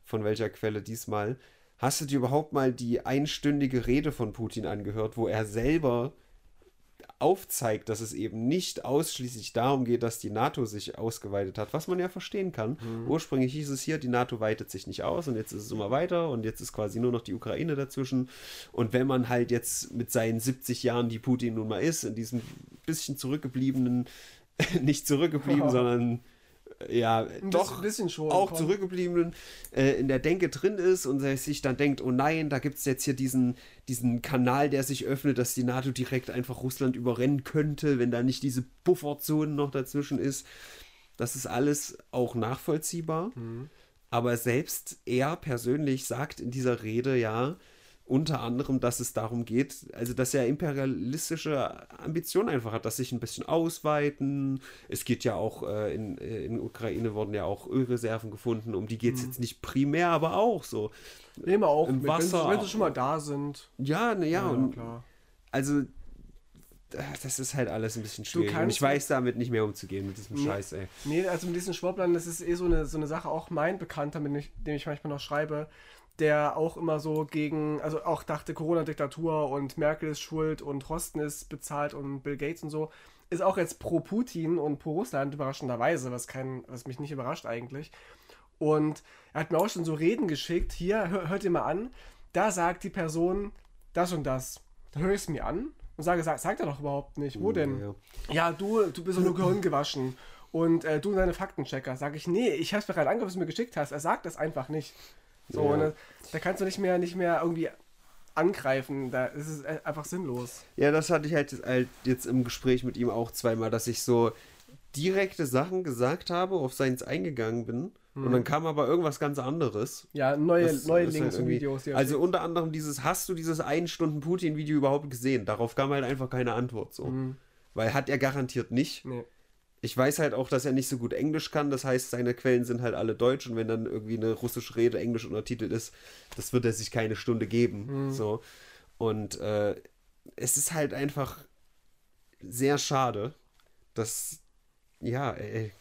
von welcher Quelle diesmal, hast du dir überhaupt mal die einstündige Rede von Putin angehört, wo er selber aufzeigt, dass es eben nicht ausschließlich darum geht, dass die NATO sich ausgeweitet hat, was man ja verstehen kann. Mhm. Ursprünglich hieß es hier, die NATO weitet sich nicht aus und jetzt ist es immer weiter und jetzt ist quasi nur noch die Ukraine dazwischen. Und wenn man halt jetzt mit seinen 70 Jahren, die Putin nun mal ist, in diesem bisschen zurückgebliebenen, nicht zurückgeblieben, oh. sondern ja, ein doch bisschen schon, auch komm. zurückgebliebenen äh, in der Denke drin ist und sich dann denkt, oh nein, da gibt es jetzt hier diesen, diesen Kanal, der sich öffnet, dass die NATO direkt einfach Russland überrennen könnte, wenn da nicht diese Bufferzone noch dazwischen ist. Das ist alles auch nachvollziehbar. Mhm. Aber selbst er persönlich sagt in dieser Rede ja, unter anderem, dass es darum geht, also dass er imperialistische Ambitionen einfach hat, dass sich ein bisschen ausweiten. Es geht ja auch, äh, in, äh, in Ukraine wurden ja auch Ölreserven gefunden, um die geht es mhm. jetzt nicht primär, aber auch so. Nehmen wir auch, im mit, Wasser. Wenn, wenn sie schon mal da sind. Ja, naja, ja, und klar. also das ist halt alles ein bisschen schwierig. Und ich weiß damit nicht mehr umzugehen mit diesem Nee. Scheiß, ey. Nee, also mit diesen Schwurblern, das ist eh so eine, so eine Sache. Auch mein Bekannter, mit dem ich, dem ich manchmal noch schreibe, der auch immer so gegen, also auch dachte, Corona-Diktatur und Merkel ist schuld und Rosten ist bezahlt und Bill Gates und so, ist auch jetzt pro Putin und pro Russland überraschenderweise, was, kein, was mich nicht überrascht eigentlich. Und er hat mir auch schon so Reden geschickt. Hier, hör, hört ihr mal an. Da sagt die Person das und das. Da höre ich es mir an und sage, sag, sagt er doch überhaupt nicht. Wo denn? Ja. Ja, du, du bist doch nur Gehirn gewaschen. Und äh, du und deine Faktenchecker. Sag ich, nee, ich hab's mir gerade angehört, was du mir geschickt hast. Er sagt das einfach nicht. So, Ja. und da, kannst du nicht mehr, nicht mehr irgendwie angreifen. Da ist es äh, einfach sinnlos. Ja, das hatte ich halt, halt jetzt im Gespräch mit ihm auch zweimal, dass ich so direkte Sachen gesagt habe, auf seins eingegangen bin. Und dann kam aber irgendwas ganz anderes. Ja, neue, Das neue ist halt Links und Videos. Also schickt. unter anderem dieses, hast du dieses 1 Stunden Putin-Video überhaupt gesehen? Darauf kam halt einfach keine Antwort so. Mhm. Weil hat er garantiert nicht. nee. Ich weiß halt auch, dass er nicht so gut Englisch kann. Das heißt, seine Quellen sind halt alle deutsch und wenn dann irgendwie eine russische Rede englisch untertitelt ist, das wird er sich keine Stunde geben. Mhm. So. Und äh, es ist halt einfach sehr schade, dass, ja, ey.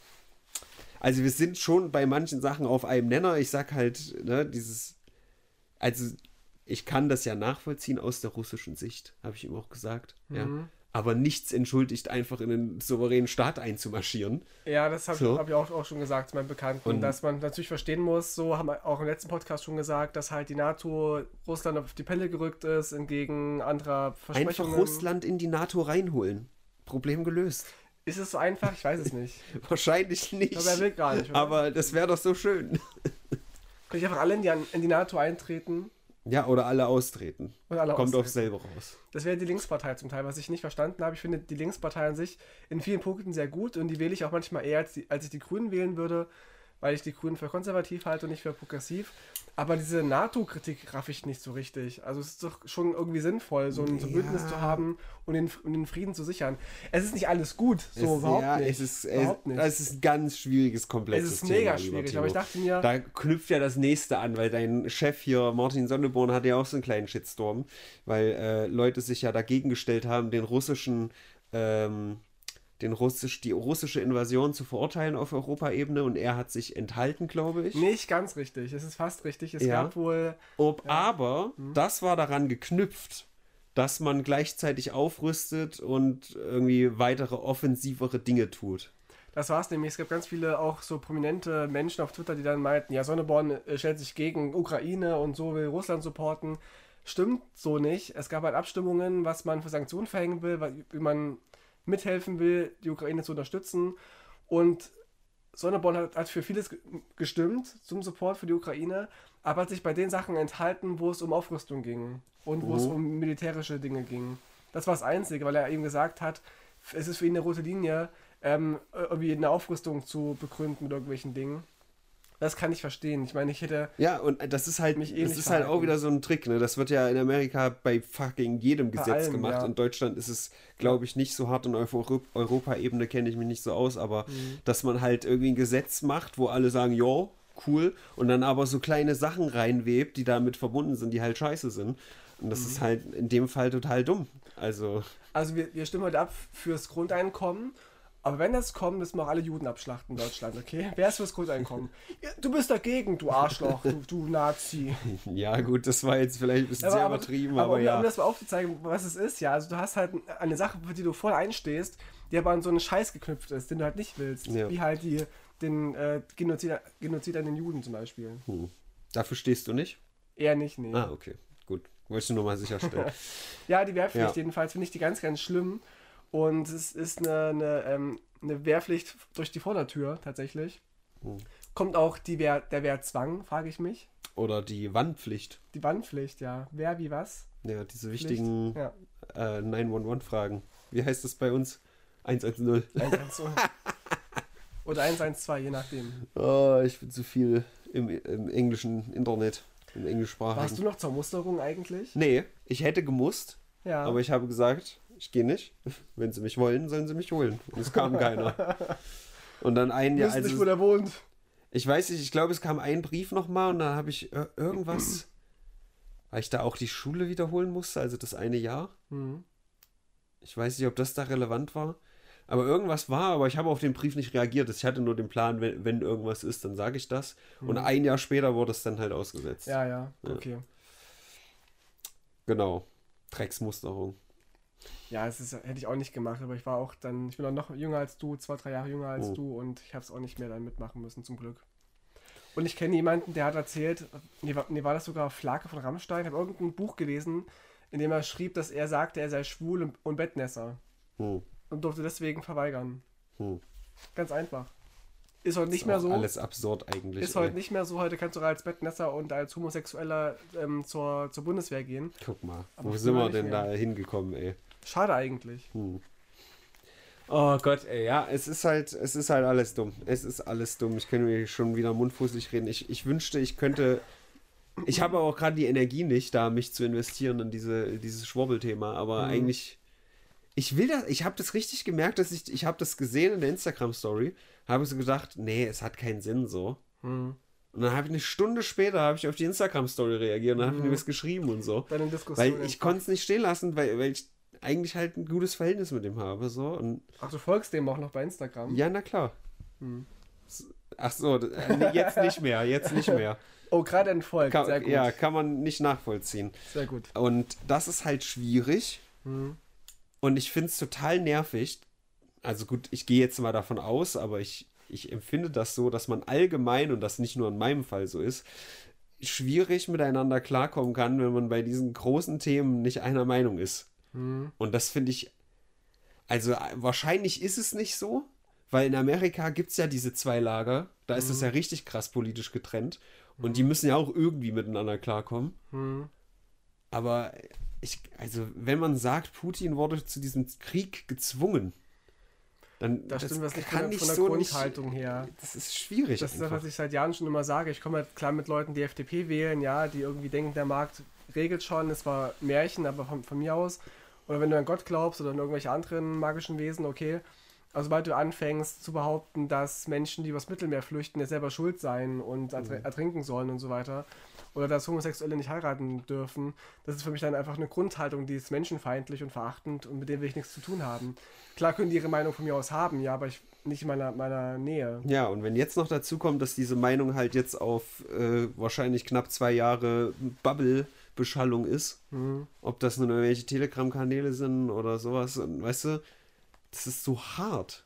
Also wir sind schon bei manchen Sachen auf einem Nenner. Ich sag halt, ne, dieses, also ich kann das ja nachvollziehen aus der russischen Sicht, habe ich ihm auch gesagt. Ja. Aber nichts entschuldigt, einfach in einen souveränen Staat einzumarschieren. Ja, das habe So. hab ich auch, auch schon gesagt zu meinem Bekannten, Und- dass man natürlich verstehen muss, so haben wir auch im letzten Podcast schon gesagt, dass halt die NATO Russland auf die Pelle gerückt ist, entgegen anderer Versprechungen. Einfach Russland in die NATO reinholen. Problem gelöst. Ist es so einfach? Ich weiß es nicht. Wahrscheinlich nicht. Aber er will gar nicht, oder? Aber das wäre doch so schön. Könnte ich einfach alle in die, in die NATO eintreten Ja, oder alle austreten. und alle Kommt austreten. aufs selbe raus. Das wäre die Linkspartei zum Teil, was ich nicht verstanden habe. Ich finde die Linkspartei an sich in vielen Punkten sehr gut und die wähle ich auch manchmal eher, als, die, als ich die Grünen wählen würde, weil ich die Grünen für konservativ halte und nicht für progressiv. Aber diese NATO-Kritik raff ich nicht so richtig. Also es ist doch schon irgendwie sinnvoll, so ein, so ein Bündnis Ja. zu haben und den, und den Frieden zu sichern. Es ist nicht alles gut, so es, überhaupt ja, nicht. Es ist, überhaupt es, nicht. es ist ein ganz schwieriges, Es komplexes ist Thema. mega lieber schwierig, aber ich dachte mir, Da knüpft ja das nächste an, weil dein Chef hier, Martin Sonneborn, hat ja auch so einen kleinen Shitstorm, weil äh, Leute sich ja dagegen gestellt haben, den russischen, ähm, den russisch, die russische Invasion zu verurteilen auf Europaebene und er hat sich enthalten, glaube ich. nicht ganz richtig. Es ist fast richtig. Es Ja. gab wohl Ob, Aber Mhm. das war daran geknüpft, dass man gleichzeitig aufrüstet und irgendwie weitere offensivere Dinge tut. Das war's nämlich. Es gab ganz viele auch so prominente Menschen auf Twitter, die dann meinten, ja, Sonneborn äh, stellt sich gegen Ukraine und so will Russland supporten. Stimmt so nicht. Es gab halt Abstimmungen, was man für Sanktionen verhängen will, wie man mithelfen will, die Ukraine zu unterstützen. Und Sonneborn hat, hat für vieles ge- gestimmt zum Support für die Ukraine, aber hat sich bei den Sachen enthalten, wo es um Aufrüstung ging und wo es Mhm. um militärische Dinge ging. Das war das Einzige, weil er eben gesagt hat, es ist für ihn eine rote Linie, ähm, irgendwie eine Aufrüstung zu begründen mit irgendwelchen Dingen. Das kann ich verstehen. Ich meine, ich hätte. Ja, und das ist halt, Mich das ähnlich ist halt auch verhalten. wieder so ein Trick, ne? Das wird ja in Amerika bei fucking jedem Bei Gesetz allem, gemacht. ja. In Deutschland ist es, glaube ich, nicht so hart und auf Euro Europaebene kenne ich mich nicht so aus, aber Mhm. dass man halt irgendwie ein Gesetz macht, wo alle sagen, jo, cool, und dann aber so kleine Sachen reinwebt, die damit verbunden sind, die halt scheiße sind. Und das Mhm. ist halt in dem Fall total dumm. Also, Also, wir, wir stimmen heute ab fürs Grundeinkommen. Aber wenn das kommt, müssen wir auch alle Juden abschlachten in Deutschland, okay? Wer ist fürs Grundeinkommen? Du bist dagegen, du Arschloch, du, du Nazi. ja, gut, das war jetzt vielleicht ein bisschen sehr übertrieben, aber, um, ja. um das mal aufzuzeigen, was es ist, ja. Also du hast halt eine Sache, für die du voll einstehst, die aber an so einen Scheiß geknüpft ist, den du halt nicht willst. Ja. Wie halt die, den äh, Genozid, Genozid an den Juden zum Beispiel. Hm. Dafür stehst du nicht? Eher nicht, nee. Ah, okay, gut. Wolltest du nur mal sicherstellen. Ja, die Wehrpflicht Ja. jedenfalls finde ich die ganz, ganz schlimm. Und es ist eine, eine, ähm, eine Wehrpflicht durch die Vordertür tatsächlich. Hm. Kommt auch die Wehr, der Wehrzwang, frage ich mich. Oder die Wandpflicht. Die Wandpflicht, ja. Wer, wie, was? Ja, diese Pflicht. wichtigen Ja. äh, 911-Fragen. Wie heißt das bei uns? 110. 112. Oder 112, je nachdem. Oh, ich bin zu viel im, im englischen Internet, im englischsprachigen. Warst du noch zur Musterung eigentlich? Nee, ich hätte gemusst, Ja. aber ich habe gesagt, ich gehe nicht. Wenn sie mich wollen, sollen sie mich holen. Und es kam keiner. Und dann ein ich Jahr, wüsste nicht, wo also, der wohnt. ich weiß nicht, ich glaube, es kam ein Brief nochmal und dann habe ich ir- irgendwas, weil ich da auch die Schule wiederholen musste, also das eine Jahr. Mhm. Ich weiß nicht, ob das da relevant war. Aber irgendwas war, aber ich habe auf den Brief nicht reagiert. Ich hatte nur den Plan, wenn, wenn irgendwas ist, dann sage ich das. Und ein Jahr später wurde es dann halt ausgesetzt. Ja, ja, okay. Genau. Drecksmusterung. Ja, es ist, hätte ich auch nicht gemacht, aber ich war auch dann, ich bin auch noch jünger als du, zwei, drei Jahre jünger als Oh. du und ich habe es auch nicht mehr dann mitmachen müssen, zum Glück. Und ich kenne jemanden, der hat erzählt, nee, war, nee, war das sogar Flake von Rammstein, ich habe irgendein Buch gelesen, in dem er schrieb, dass er sagte, er sei schwul und, und Bettnässer Hm. und durfte deswegen verweigern. Hm. Ganz einfach. Ist heute nicht Ist mehr auch so. Alles absurd eigentlich. Ist ey. heute nicht mehr so. Heute kannst du als Bettnässer und als Homosexueller ähm, zur, zur Bundeswehr gehen. Guck mal, Aber wo sind wir nicht denn mehr. da hingekommen, ey? Schade eigentlich. Hm. Oh Gott, ey, ja, es ist halt, es ist halt alles dumm. Es ist alles dumm. Ich könnte mir schon wieder mundfußig reden. Ich, ich wünschte, ich könnte. Ich habe auch gerade die Energie nicht, da mich zu investieren in diese, dieses Schwurbelthema, aber Mhm. eigentlich. Ich will das, ich habe das richtig gemerkt, dass ich, ich habe das gesehen in der Instagram-Story, habe so gedacht, nee, es hat keinen Sinn so. Hm. Und dann habe ich eine Stunde später habe ich auf die Instagram-Story reagiert und dann habe ich Mhm. mir das geschrieben und so. Bei den Diskussionen. Weil ich konnte es nicht stehen lassen, weil, weil ich eigentlich halt ein gutes Verhältnis mit ihm habe. So. Und Ach, du folgst dem auch noch bei Instagram? ja, na klar. Hm. Ach so, äh, jetzt nicht mehr, jetzt nicht mehr. Oh, gerade entfolgt. Kann, Sehr gut. Ja, kann man nicht nachvollziehen. Sehr gut. Und das ist halt schwierig Hm. und ich finde es total nervig. Also gut, ich gehe jetzt mal davon aus, aber ich, ich empfinde das so, dass man allgemein, und das nicht nur in meinem Fall so ist, schwierig miteinander klarkommen kann, wenn man bei diesen großen Themen nicht einer Meinung ist. Hm. Und das finde ich, also äh, wahrscheinlich ist es nicht so, weil in Amerika gibt es ja diese zwei Lager, da ist es ja richtig krass politisch getrennt und die müssen ja auch irgendwie miteinander klarkommen. Hm. Aber ich, also wenn man sagt, Putin wurde zu diesem Krieg gezwungen, dann Das stimmt, das nicht kann von der, nicht von der so Grundhaltung her. nicht. Das ist schwierig. Das ist das, einfach. was ich seit Jahren schon immer sage. Ich komme halt klar mit Leuten, die FDP wählen, ja, die irgendwie denken, der Markt regelt schon, es war Märchen, aber von, von mir aus. Oder wenn du an Gott glaubst oder an irgendwelche anderen magischen Wesen, okay. Aber sobald du anfängst zu behaupten, dass Menschen, die übers Mittelmeer flüchten, ja selber schuld seien und ertr ertrinken sollen und so weiter, oder dass Homosexuelle nicht heiraten dürfen, das ist für mich dann einfach eine Grundhaltung, die ist menschenfeindlich und verachtend und mit dem will ich nichts zu tun haben. Klar können die ihre Meinung von mir aus haben, ja, aber ich nicht in meiner, meiner Nähe. Ja, und wenn jetzt noch dazu kommt, dass diese Meinung halt jetzt auf äh, wahrscheinlich knapp zwei Jahre Bubble-Beschallung ist, Mhm. ob das nun irgendwelche Telegram-Kanäle sind oder sowas, und weißt du, das ist so hart.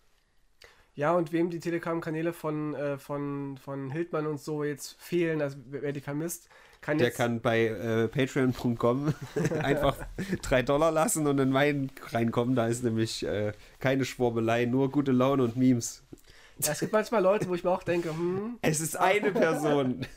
Ja, und wem die Telegram-Kanäle von, äh, von, von Hildmann und so jetzt fehlen, also wer wer die vermisst, kann Der jetzt. kann bei äh, patreon.com einfach drei Dollar lassen und in meinen reinkommen. Da ist nämlich äh, keine Schwurbelei, nur gute Laune und Memes. Ja, es gibt manchmal Leute, wo ich mir auch denke, hm, Es ist eine Person.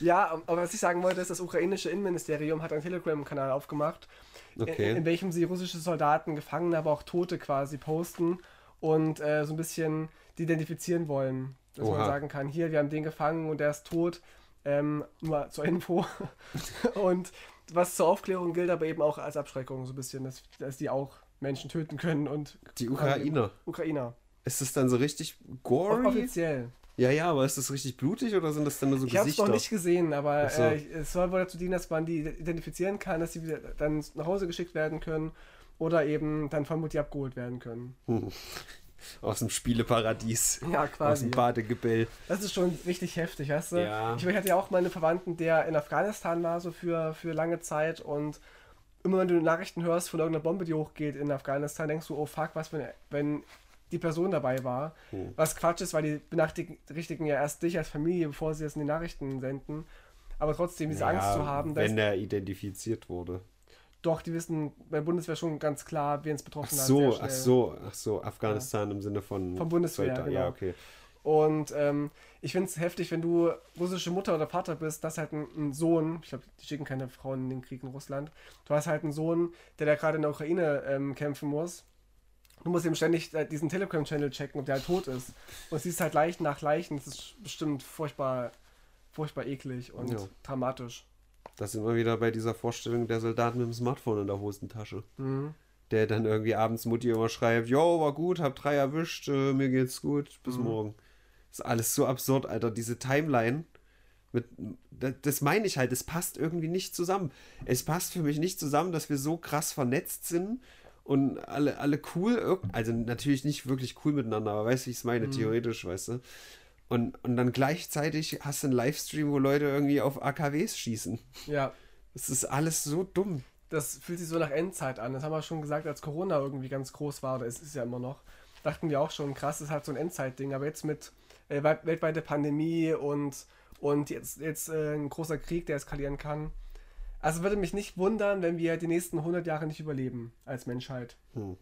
ja, aber was ich sagen wollte, ist, das ukrainische Innenministerium hat einen Telegram-Kanal aufgemacht, in, Okay. in welchem sie russische Soldaten, Gefangene, aber auch Tote quasi posten und äh, so ein bisschen die identifizieren wollen. Dass man Oha. sagen kann, hier, wir haben den gefangen und der ist tot. Ähm, nur zur Info. und was zur Aufklärung gilt, aber eben auch als Abschreckung so ein bisschen, dass, dass die auch Menschen töten können und Die Ukrainer. Ukrainer. Ist es dann so richtig gory? Offiziell. Ja, ja, aber ist das richtig blutig oder sind das dann nur so Ich habe es Gesichter? noch nicht gesehen, aber so. äh, es soll wohl dazu dienen, dass man die identifizieren kann, dass sie wieder dann nach Hause geschickt werden können oder eben dann vermutlich abgeholt werden können. Hm. Aus dem Spieleparadies. Ja, Aus quasi. dem Badegebell. Das ist schon richtig heftig, weißt du? Ja. Ich hatte ja auch meine Verwandten, der in Afghanistan war, so für, für lange Zeit und immer wenn du Nachrichten hörst von irgendeiner Bombe, die hochgeht in Afghanistan, denkst du, oh fuck, was, wenn, wenn die Person dabei war. Hm. Was Quatsch ist, weil die benachrichtigen ja erst dich als Familie, bevor sie es in die Nachrichten senden. Aber trotzdem diese Angst Ja, zu haben, dass Wenn er identifiziert wurde. doch, die wissen bei der Bundeswehr schon ganz klar, wen es Ach betroffen hat. so, sehr ach so, ach so, Afghanistan im Sinne von Vom Bundeswehr, Soldat- genau. Ja, okay. Und ähm, ich finde es heftig, wenn du russische Mutter oder Vater bist, dass halt ein, ein Sohn, ich glaube, die schicken keine Frauen in den Krieg in Russland, du hast halt einen Sohn, der da gerade in der Ukraine ähm, kämpfen muss. Du musst eben ständig äh, diesen Telegram-Channel checken, ob der halt tot ist. Und siehst halt Leichen nach Leichen. Das ist bestimmt furchtbar, furchtbar eklig und Ja. dramatisch. Da sind wir wieder bei dieser Vorstellung der Soldaten mit dem Smartphone in der Hosentasche. Mhm. Der dann irgendwie abends Mutti immer schreibt, yo, war gut, hab drei erwischt, äh, mir geht's gut, bis Mhm. morgen. ist alles so absurd, Alter. Diese Timeline Mit, das meine ich halt, es passt irgendwie nicht zusammen. Es passt für mich nicht zusammen, dass wir so krass vernetzt sind und alle, alle cool, also natürlich nicht wirklich cool miteinander, aber weißt du, wie ich es meine, mhm. theoretisch, weißt du. Und, und dann gleichzeitig hast du einen Livestream, wo Leute irgendwie auf AKWs schießen. Ja. Das ist alles so dumm. Das fühlt sich so nach Endzeit an. Das haben wir schon gesagt, als Corona irgendwie ganz groß war, oder es ist ja immer noch. Dachten wir auch schon, krass, das ist halt so ein Endzeitding. Aber jetzt mit äh, weltweite Pandemie und, und jetzt, jetzt äh, ein großer Krieg, der eskalieren kann. Also würde mich nicht wundern, wenn wir die nächsten 100 Jahre nicht überleben als Menschheit. Hm.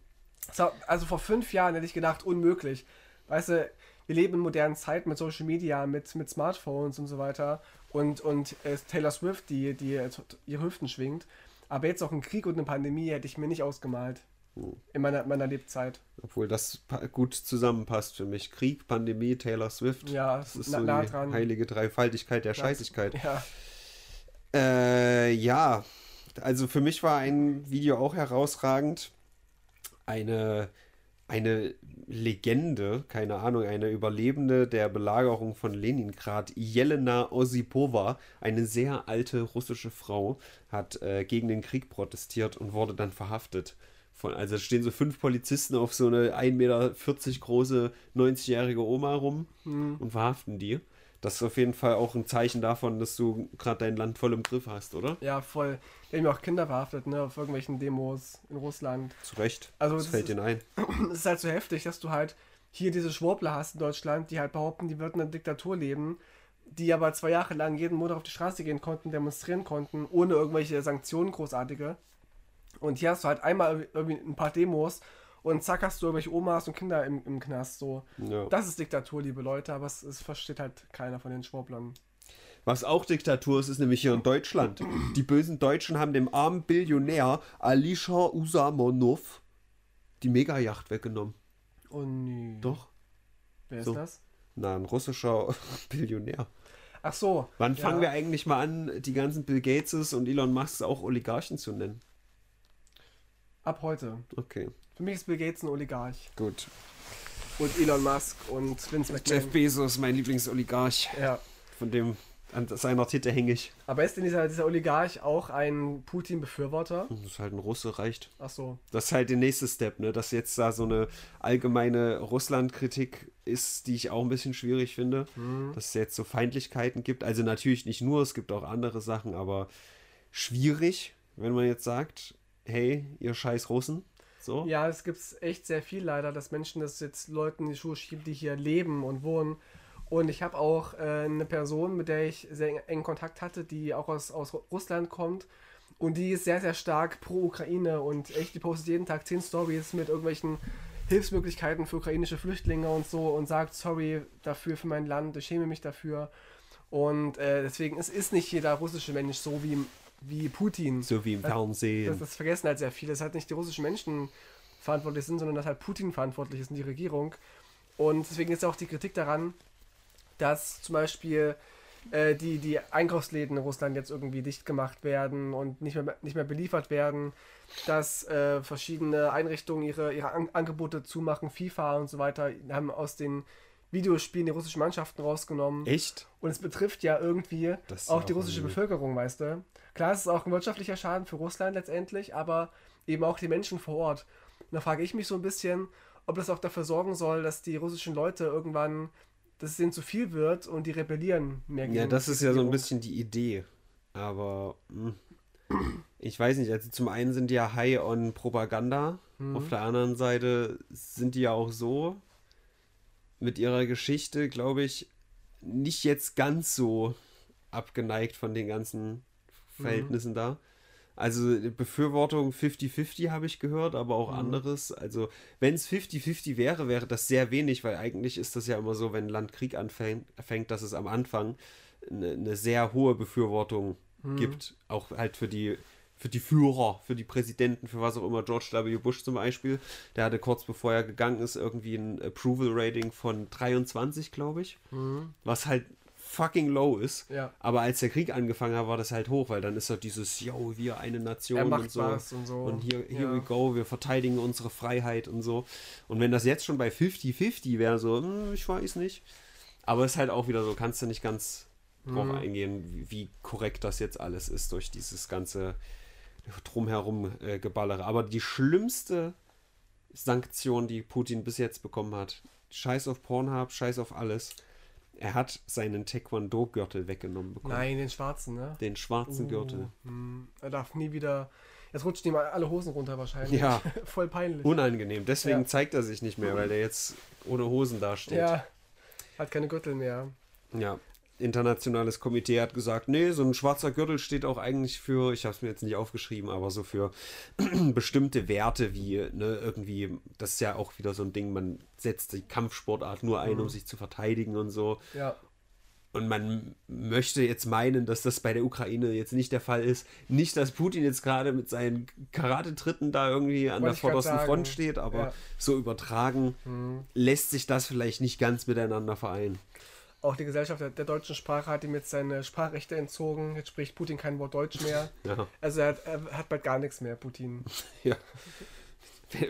So, also vor fünf Jahren hätte ich gedacht, unmöglich. Weißt du, wir leben in modernen Zeiten mit Social Media, mit, mit Smartphones und so weiter. Und, und äh, Taylor Swift, die, die äh, ihre Hüften schwingt. Aber jetzt auch ein Krieg und eine Pandemie hätte ich mir nicht ausgemalt. Hm. In meiner, meiner Lebzeit. Obwohl das gut zusammenpasst für mich. Krieg, Pandemie, Taylor Swift. Ja, das ist na, so nah die dran. heilige Dreifaltigkeit der Scheißigkeit. Ja. Äh, ja, also für mich war ein Video auch herausragend. Eine, eine Legende, keine Ahnung, eine Überlebende der Belagerung von Leningrad, Jelena Osipova, eine sehr alte russische Frau, hat äh, gegen den Krieg protestiert und wurde dann verhaftet. Von, also stehen so fünf Polizisten auf so eine 1,40 Meter große 90-jährige Oma rum mhm. und verhaften die. Das ist auf jeden Fall auch ein Zeichen davon, dass du gerade dein Land voll im Griff hast, oder? Ja, voll. Die haben ja auch Kinder verhaftet, ne, auf irgendwelchen Demos in Russland. Zu Recht. Also, das, das fällt ihnen ein. Es ist halt so heftig, dass du halt hier diese Schwurbler hast in Deutschland, die halt behaupten, die würden in einer Diktatur leben, die aber zwei Jahre lang jeden Monat auf die Straße gehen konnten, demonstrieren konnten, ohne irgendwelche Sanktionen großartige. Und hier hast du halt einmal irgendwie ein paar Demos und zack hast du irgendwelche Omas und Kinder im, im Knast. So. Ja. Das ist Diktatur, liebe Leute, aber es, es versteht halt keiner von den Schwurblern. Was auch Diktatur ist, ist nämlich hier in Deutschland. Die bösen Deutschen haben dem armen Billionär Alisha Usamonov die Megayacht weggenommen. Oh nee. Doch. Wer ist so. das? Na, ein russischer Billionär. Ach so. Wann ja. fangen wir eigentlich mal an, die ganzen Bill Gateses und Elon Musks auch Oligarchen zu nennen? Ab heute. Okay. Für mich ist Bill Gates ein Oligarch. Gut. Und Elon Musk und Vince McMahon. Jeff Bezos, mein Lieblingsoligarch. Ja. Von dem an seiner Titel hänge ich. Aber ist denn dieser, dieser Oligarch auch ein Putin-Befürworter? Das ist halt ein Russe, reicht. Ach so. Das ist halt der nächste Step, ne? Dass jetzt da so eine allgemeine Russland-Kritik ist, die ich auch ein bisschen schwierig finde. Mhm. Dass es jetzt so Feindlichkeiten gibt. Also natürlich nicht nur, es gibt auch andere Sachen, aber schwierig, wenn man jetzt sagt, hey, ihr scheiß Russen. So. Ja, es gibt echt sehr viel leider, dass Menschen das jetzt Leuten in die Schuhe schieben, die hier leben und wohnen. Und ich habe auch äh, eine Person, mit der ich sehr engen Kontakt hatte, die auch aus, aus Russland kommt. Und die ist sehr, sehr stark pro Ukraine und echt, die postet jeden Tag 10 Stories mit irgendwelchen Hilfsmöglichkeiten für ukrainische Flüchtlinge und so und sagt, sorry dafür für mein Land, ich schäme mich dafür. Und äh, deswegen es ist nicht jeder russische Mensch so wie wie Putin. So wie im Fernsehen. Das, das, vergessen halt sehr viele, dass halt nicht die russischen Menschen verantwortlich sind, sondern dass halt Putin verantwortlich ist und die Regierung. Und deswegen ist auch die Kritik daran, dass zum Beispiel äh, die, die Einkaufsläden in Russland jetzt irgendwie dicht gemacht werden und nicht mehr, nicht mehr beliefert werden, dass äh, verschiedene Einrichtungen ihre, ihre An Angebote zumachen, FIFA und so weiter, haben aus den Videospielen die russischen Mannschaften rausgenommen. Echt? Und es betrifft ja irgendwie auch die russische Bevölkerung, weißt du? Klar, es ist auch ein wirtschaftlicher Schaden für Russland letztendlich, aber eben auch die Menschen vor Ort. Und da frage ich mich so ein bisschen, ob das auch dafür sorgen soll, dass die russischen Leute irgendwann, dass es ihnen zu viel wird und die rebellieren mehr Ja, das ist ja so ein bisschen die Idee. Aber mh. Hm. ich weiß nicht, also zum einen sind die ja high on Propaganda, mhm. auf der anderen Seite sind die ja auch so, mit ihrer Geschichte, glaube ich, nicht jetzt ganz so abgeneigt von den ganzen Verhältnissen mhm. da. Also Befürwortung 50-50 habe ich gehört, aber auch mhm. anderes. Also wenn es 50-50 wäre, wäre das sehr wenig, weil eigentlich ist das ja immer so, wenn ein Land Krieg anfängt, dass es am Anfang eine, eine sehr hohe Befürwortung mhm. gibt. Auch halt für die für die Führer, für die Präsidenten, für was auch immer, George W. Bush zum Beispiel, der hatte kurz bevor er gegangen ist, irgendwie ein Approval-Rating von 23, glaube ich, mhm. was halt fucking low ist. Ja. Aber als der Krieg angefangen hat, war das halt hoch, weil dann ist halt dieses, yo, wir eine Nation und so. und so. Und hier, here ja. we go, wir verteidigen unsere Freiheit und so. Und wenn das jetzt schon bei 50-50 wäre, so, hm, ich weiß nicht. Aber es ist halt auch wieder so, kannst du nicht ganz drauf eingehen, wie, wie korrekt das jetzt alles ist durch dieses ganze drumherum äh, geballere. Aber die schlimmste Sanktion, die Putin bis jetzt bekommen hat, scheiß auf Pornhub, scheiß auf alles. Er hat seinen Taekwondo-Gürtel weggenommen bekommen. Nein, den schwarzen, ne? Den schwarzen Oh, Gürtel. hm, Er darf nie wieder. Jetzt rutschen ihm alle Hosen runter wahrscheinlich. Ja. Voll peinlich. Unangenehm. Deswegen Ja. zeigt er sich nicht mehr, weil er jetzt ohne Hosen dasteht. ja. Hat keine Gürtel mehr. Ja. Internationales Komitee hat gesagt, nee, so ein schwarzer Gürtel steht auch eigentlich für, ich habe es mir jetzt nicht aufgeschrieben, aber so für bestimmte Werte wie, ne, irgendwie, das ist ja auch wieder so ein Ding, man setzt die Kampfsportart nur ein, um sich zu verteidigen und so. Ja. Und man möchte jetzt meinen, dass das bei der Ukraine jetzt nicht der Fall ist. Nicht, dass Putin jetzt gerade mit seinen Karatetritten da irgendwie an Wollte der vordersten. Front steht, aber Ja. so übertragen lässt sich das vielleicht nicht ganz miteinander vereinen. Auch die Gesellschaft der, der deutschen Sprache hat ihm jetzt seine Sprachrechte entzogen. Jetzt spricht Putin kein Wort Deutsch mehr. Ja. Also er hat, er hat bald gar nichts mehr, Putin. ja.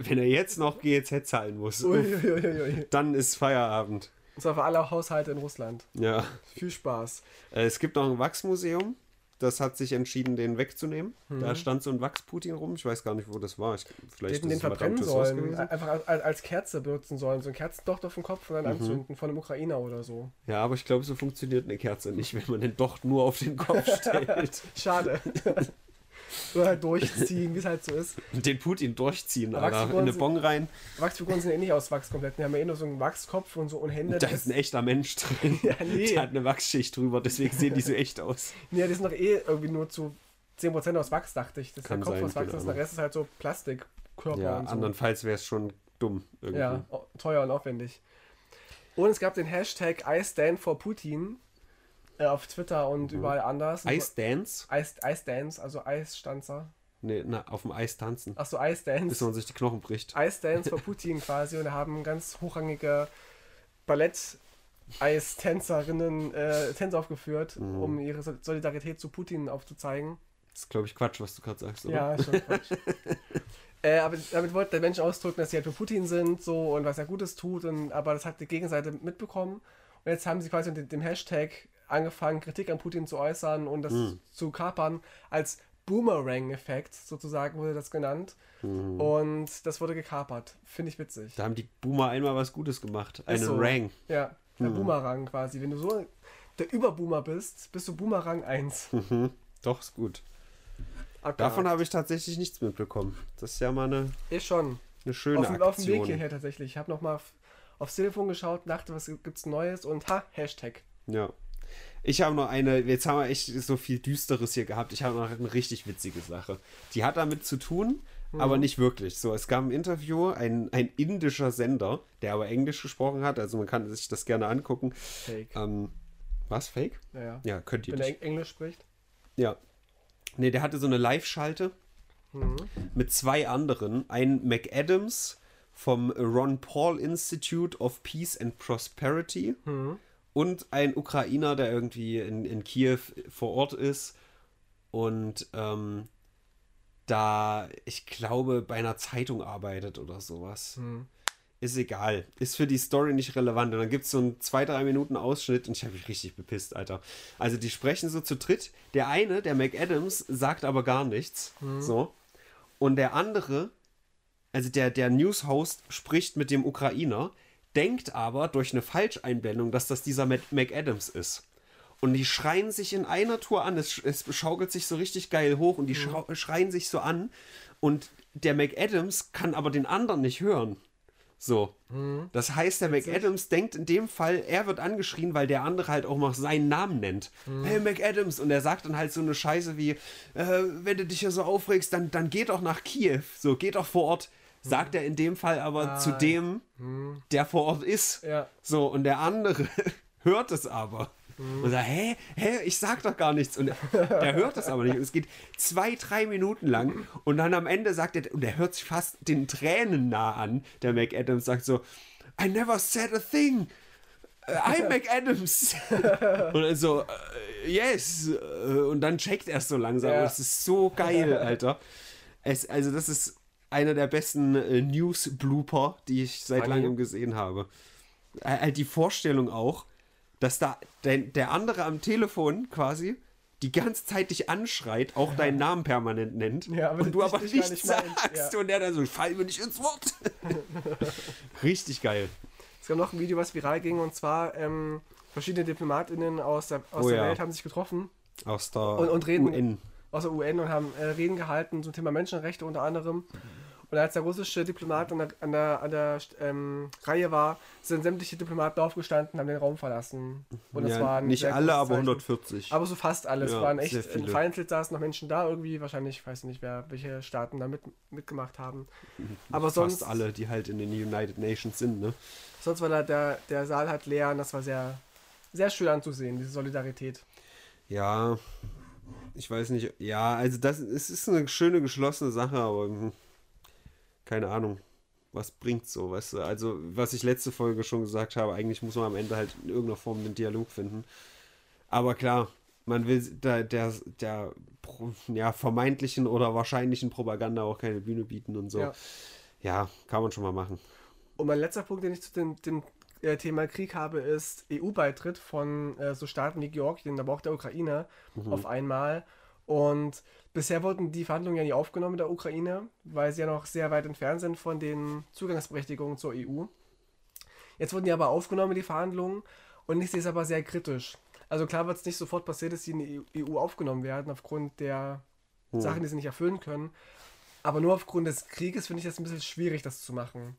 Wenn er jetzt noch GEZ zahlen muss, Uiuiuiui. dann ist Feierabend. Und zwar für alle Haushalte in Russland. Ja. Viel Spaß. Äh, Es gibt noch ein Wachsmuseum. Das hat sich entschieden, den wegzunehmen. Mhm. Da stand so ein Wachs-Putin rum. Ich weiß gar nicht, wo das war. Ich, vielleicht hätten den verbrennen sollen. Einfach als, Kerze benutzen sollen. So ein Kerzendocht auf dem Kopf und Mhm. dann anzünden von einem Ukrainer oder so. Ja, aber ich glaube, so funktioniert eine Kerze nicht, wenn man den doch nur auf den Kopf stellt. Schade. Oder halt durchziehen, wie es halt so ist. Den Putin durchziehen, Aber Alter. In eine sind- Bon rein. Wachsfiguren sind ja nicht aus Wachs komplett. Die haben ja eh nur so einen Wachskopf und so und Hände. Da Das ist ein echter Mensch drin. Ja, nee. Der hat eine Wachsschicht drüber, deswegen sehen die so echt aus. Nee, die sind doch eh irgendwie nur zu 10% aus Wachs, dachte ich. Das ist Kann der Kopf sein, aus Wachs ist, der. Rest ist halt so Plastikkörper Ja, und so. andernfalls wäre es schon dumm irgendwie. Ja, teuer und aufwendig. Und es gab den Hashtag I stand for Putin äh, auf Twitter und überall anders. Ice Dance? Ice, Ice Dance, also Eisstanzer. Nee, na, auf dem Eis tanzen. Achso, Ice Bis Dance. man sich die Knochen bricht. Ice Dance for Putin quasi und da haben ganz hochrangige Ballett-Eistänzerinnen äh, Tänze aufgeführt, Mhm. um ihre Sol- Solidarität zu Putin aufzuzeigen. Das ist, glaube ich, Quatsch, was du gerade sagst, oder? Ja, schon Quatsch. äh, aber damit wollte der Mensch ausdrücken, dass sie halt für Putin sind so und was er Gutes tut, und, aber das hat die Gegenseite mitbekommen. Und jetzt haben sie quasi mit dem Hashtag angefangen, Kritik an Putin zu äußern und das Hm. zu kapern. Als Boomerang-Effekt sozusagen wurde das genannt. Hm. Und das wurde gekapert. Finde ich witzig. Da haben die Boomer einmal was Gutes gemacht. Einen Ist so. Rang. Ja, der Boomerang quasi. Wenn du so der Überboomer bist, bist du Boomerang 1. Mhm. Doch, ist gut. Abgehakt. Davon habe ich tatsächlich nichts mitbekommen. Das ist ja mal eine, Ich schon. eine schöne auf, dem- auf dem Weg Aktion. hierher tatsächlich. Ich habe nochmal auf, aufs Telefon geschaut, dachte, was gibt's Neues und ha, Hashtag. Ja. Ich habe noch eine, jetzt haben wir echt so viel Düsteres hier gehabt. Ich habe noch eine richtig witzige Sache. Die hat damit zu tun, Mhm. aber nicht wirklich. So, es gab ein Interview, ein, ein indischer Sender, der aber Englisch gesprochen hat, also man kann sich das gerne angucken. Fake. Ähm, was? Fake? Naja. Ja, könnt ihr Wenn er Eng- Englisch spricht. Ja. Nee, der hatte so eine Live-Schalte mit zwei anderen. Ein McAdams vom Ron Paul Institute of Peace and Prosperity und ein Ukrainer, der irgendwie in, in Kiew vor Ort ist und ähm, da, ich glaube, bei einer Zeitung arbeitet oder sowas. Ist egal. Ist für die Story nicht relevant. Und dann gibt es so einen zwei, drei Minuten Ausschnitt und ich habe mich richtig bepisst, Alter. Also die sprechen so zu dritt. Der eine, der McAdams, sagt aber gar nichts. So. Und der andere, also der, der News-Host spricht mit dem Ukrainer, denkt aber durch eine Falscheinblendung, dass das dieser Mac- McAdams ist. Und die schreien sich in einer Tour an. Es, es schaukelt sich so richtig geil hoch und die schau- schreien sich so an. Und der McAdams kann aber den anderen nicht hören. So. Das heißt, der McAdams denkt in dem Fall, er wird angeschrien, weil der andere halt auch mal seinen Namen nennt. Hey McAdams! Und er sagt dann halt so eine Scheiße wie, äh, wenn du dich ja so aufregst, dann, dann geh doch nach Kiew. So, geh doch vor Ort. Sagt er in dem Fall aber zu dem, der vor Ort ist. Ja. So, und der andere hört es aber. Und sagt, hä, hä, ich sag doch gar nichts. Und der hört das aber nicht. Und es geht zwei, drei Minuten lang. Und dann am Ende sagt er, und er hört sich fast den Tränen nah an. Der McAdams sagt so, I never said a thing. Uh, I'm McAdams. und dann so, äh, yes. Äh, Und dann checkt er es so langsam. Ja. Und es ist so geil, Alter. Es, also, das ist einer der besten äh, News-Blooper, die ich seit Funny. langem gesehen habe. Halt die Vorstellung auch, dass da der, der andere am Telefon quasi die ganze Zeit dich anschreit, auch deinen Namen permanent nennt Ja, und du aber nicht nichts nicht sagst ja. und der dann so, fall mir nicht ins Wort. Richtig geil. Es gab noch ein Video, was viral ging, und zwar ähm, verschiedene DiplomatInnen aus der, aus Oh der ja. Welt haben sich getroffen, Aus der Und- und reden- UN. Aus der UN, und haben äh, Reden gehalten zum Thema Menschenrechte unter anderem. Und als der russische Diplomat an der, an der, an der ähm, Reihe war, sind sämtliche Diplomaten aufgestanden, haben den Raum verlassen. Und das Ja, war ein nicht alle, aber Zeichen. 140. Aber so fast alles. Ja, waren echt, vereinzelt saßen noch Menschen da irgendwie, wahrscheinlich, ich weiß nicht, wer, welche Staaten da mit, mitgemacht haben. Aber sonst, Fast alle, die halt in den United Nations sind, ne? sonst war da der, der Saal halt leer und das war sehr, sehr schön anzusehen, diese Solidarität. Ja, ich weiß nicht. Ja, also das es ist eine schöne geschlossene Sache, aber hm, keine Ahnung. Was bringt so, weißt du? Also, was ich letzte Folge schon gesagt habe, eigentlich muss man am Ende halt in irgendeiner Form einen Dialog finden. Aber klar, man will der, der, der ja, vermeintlichen oder wahrscheinlichen Propaganda auch keine Bühne bieten und so. Ja. Ja, kann man schon mal machen. Und mein letzter Punkt, den ich zu dem, dem äh, Thema Krieg habe, ist EU-Beitritt von äh, so Staaten wie Georgien, aber auch der Ukraine auf einmal. Und bisher wurden die Verhandlungen ja nie aufgenommen mit der Ukraine, weil sie ja noch sehr weit entfernt sind von den Zugangsberechtigungen zur EU. Jetzt wurden die aber aufgenommen, die Verhandlungen, und ich sehe es aber sehr kritisch. Also klar wird es nicht sofort passiert, dass sie in die EU aufgenommen werden, aufgrund der Sachen, die sie nicht erfüllen können. Aber nur aufgrund des Krieges finde ich das ein bisschen schwierig, das zu machen.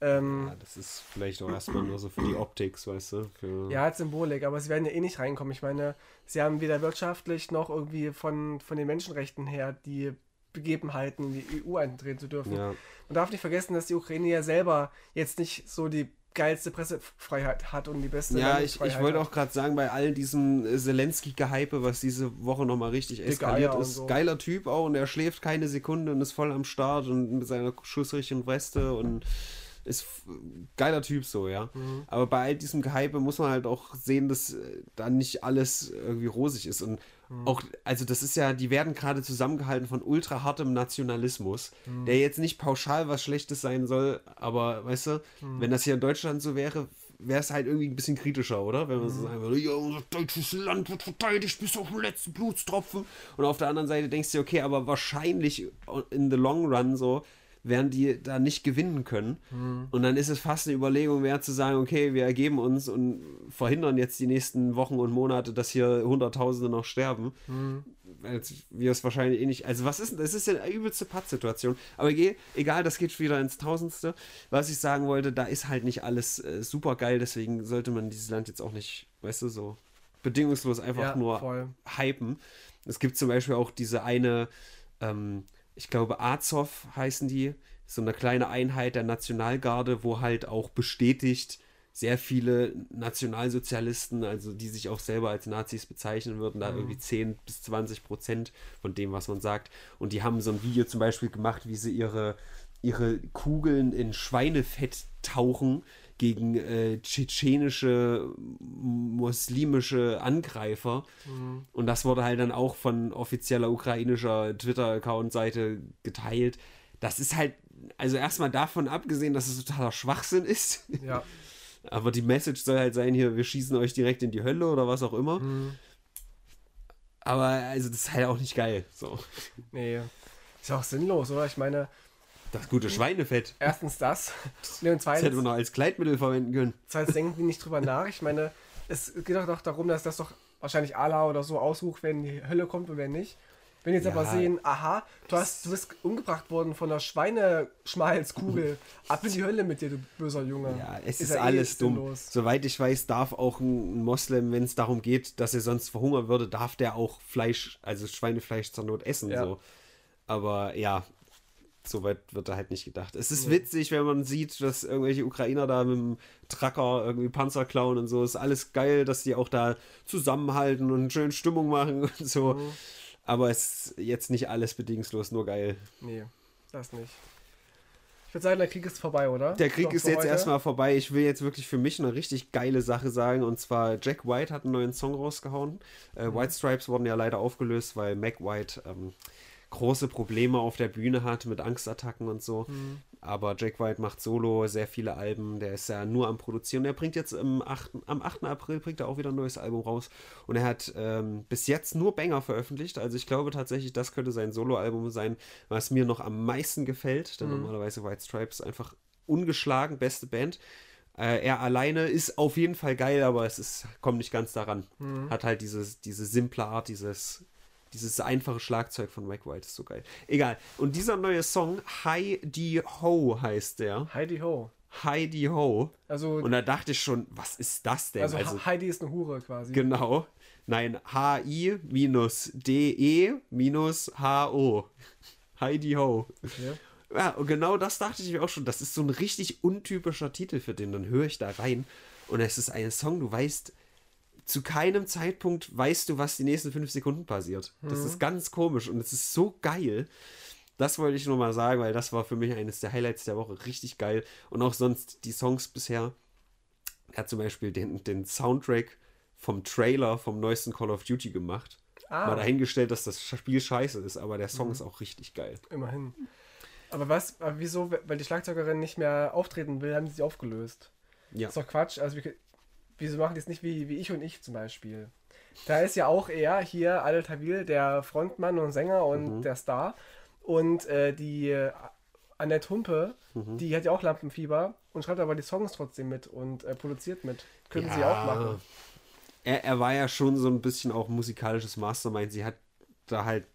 Ähm, Ja, das ist vielleicht auch erstmal nur so für die Optik, weißt du? Für, Ja, als Symbolik, aber sie werden ja eh nicht reinkommen. Ich meine, sie haben weder wirtschaftlich noch irgendwie von, von den Menschenrechten her die Begebenheiten, in die EU eintreten zu dürfen. ja. Man darf nicht vergessen, dass die Ukraine ja selber jetzt nicht so die geilste Pressefreiheit hat und die beste Ja, ich, ich wollte auch gerade sagen, bei all diesem äh, Zelensky-Gehype, was diese Woche nochmal richtig Dicke eskaliert Eier ist, so. geiler Typ auch und er schläft keine Sekunde und ist voll am Start und mit seiner schussrichten Weste und ist f- geiler Typ so, ja. Mhm. Aber bei all diesem Gehype muss man halt auch sehen, dass äh, da nicht alles irgendwie rosig ist und Mhm. auch, also das ist ja, die werden gerade zusammengehalten von ultra hartem Nationalismus, Mhm. der jetzt nicht pauschal was Schlechtes sein soll, aber weißt du, Mhm. wenn das hier in Deutschland so wäre, wäre es halt irgendwie ein bisschen kritischer, oder? Wenn man Mhm. so sagen würde, ja, unser deutsches Land wird verteidigt bis auf den letzten Blutstropfen. Und auf der anderen Seite denkst du, okay, aber wahrscheinlich in the long run so werden die da nicht gewinnen können. Mhm. Und dann ist es fast eine Überlegung wert zu sagen, okay, wir ergeben uns und verhindern jetzt die nächsten Wochen und Monate, dass hier Hunderttausende noch sterben. Mhm. Weil wir es wahrscheinlich eh nicht. Also, was ist denn? Das ist ja eine übelste Pattsituation. Aber egal, das geht wieder ins Tausendste. Was ich sagen wollte, da ist halt nicht alles äh, super geil, deswegen sollte man dieses Land jetzt auch nicht, weißt du, so bedingungslos einfach Ja, nur voll. hypen. Es gibt zum Beispiel auch diese eine, ähm, ich glaube, Azov heißen die, so eine kleine Einheit der Nationalgarde, wo halt auch bestätigt sehr viele Nationalsozialisten, also die sich auch selber als Nazis bezeichnen würden, da irgendwie 10 bis 20 Prozent von dem, was man sagt. Und die haben so ein Video zum Beispiel gemacht, wie sie ihre, ihre Kugeln in Schweinefett tauchen gegen äh, tschetschenische muslimische Angreifer. Und das wurde halt dann auch von offizieller ukrainischer Twitter-Account-Seite geteilt. Das ist halt, also erstmal davon abgesehen, dass es totaler Schwachsinn ist. Ja. Aber die Message soll halt sein, hier, wir schießen euch direkt in die Hölle oder was auch immer. Mhm. Aber also das ist halt auch nicht geil. So. Nee. Ist ja auch sinnlos, oder? Ich meine, Das gute Schweinefett. erstens das. Nee, und Das hätte zweitens, man noch als Kleidmittel verwenden können. zweitens denken die nicht drüber nach. Ich meine, es geht doch doch darum, dass das doch wahrscheinlich Allah oder so aussucht, wenn die Hölle kommt und wenn nicht. Wenn jetzt Ja. aber sehen, aha, du, hast, du bist umgebracht worden von einer Schweineschmalzkugel, ab in die Hölle mit dir, du böser Junge. Ja, es ist, ja eh alles dumm. sinnlos. Soweit ich weiß, darf auch ein Moslem, wenn es darum geht, dass er sonst verhungern würde, darf der auch Fleisch, also Schweinefleisch zur Not essen. Ja. So. Aber ja, so weit wird da halt nicht gedacht. Es ist witzig, wenn man sieht, dass irgendwelche Ukrainer da mit dem Tracker irgendwie Panzer klauen und so. Ist alles geil, dass die auch da zusammenhalten und schön Stimmung machen und so. Mhm. Aber es ist jetzt nicht alles bedingungslos nur geil. Nee, das nicht. Ich würde sagen, der Krieg ist vorbei, oder? Der Krieg Doch, ist jetzt heute. erstmal vorbei. Ich will jetzt wirklich für mich eine richtig geile Sache sagen. Und zwar Jack White hat einen neuen Song rausgehauen. Äh, Mhm. White Stripes wurden ja leider aufgelöst, weil Mac White ähm, große Probleme auf der Bühne hat mit Angstattacken und so. Mhm. aber Jack White macht solo sehr viele Alben. Der ist ja nur am Produzieren. Er bringt jetzt im 8, am 8. April bringt er auch wieder ein neues Album raus. Und er hat ähm, bis jetzt nur Banger veröffentlicht. Also ich glaube tatsächlich, das könnte sein Soloalbum sein, was mir noch am meisten gefällt. Denn Mhm. normalerweise White Stripes einfach ungeschlagen, beste Band. Äh, er alleine ist auf jeden Fall geil, aber es ist, kommt nicht ganz daran. Mhm. Hat halt dieses, diese simple Art, dieses, dieses einfache Schlagzeug von Wack White ist so geil. Egal. Und dieser neue Song, Heidi Ho heißt der. Heidi Ho. Heidi Ho. Also, Und da dachte ich schon, was ist das denn? also, Also, Heidi ist eine Hure quasi. genau. Nein, H-I-D-E-H-O. Heidi Ho. Okay. Ja, und genau das dachte ich mir auch schon. Das ist so ein richtig untypischer Titel für den. Dann höre ich da rein und es ist ein Song, du weißt, zu keinem Zeitpunkt weißt du, was die nächsten fünf Sekunden passiert. Das ist ganz komisch und es ist so geil. Das wollte ich nur mal sagen, weil das war für mich eines der Highlights der Woche. Richtig geil. Und auch sonst die Songs bisher. Er hat zum Beispiel den, den Soundtrack vom Trailer vom neuesten Call of Duty gemacht. Ah. Mal dahingestellt, dass das Spiel scheiße ist, aber der Song ist auch richtig geil. Immerhin. Aber was, aber wieso, weil die Schlagzeugerin nicht mehr auftreten will, haben sie sich aufgelöst. Ja. ist doch Quatsch. Also, wieso machen die es nicht wie, wie ich und ich zum Beispiel? Da ist ja auch er hier, Adel Tawil, der Frontmann und Sänger und Mhm. der Star. Und äh, die Annette Humpe, Mhm. die hat ja auch Lampenfieber und schreibt aber die Songs trotzdem mit und äh, produziert mit. Können sie auch machen. Er, er war ja schon so ein bisschen auch musikalisches Mastermind. Sie hat da halt,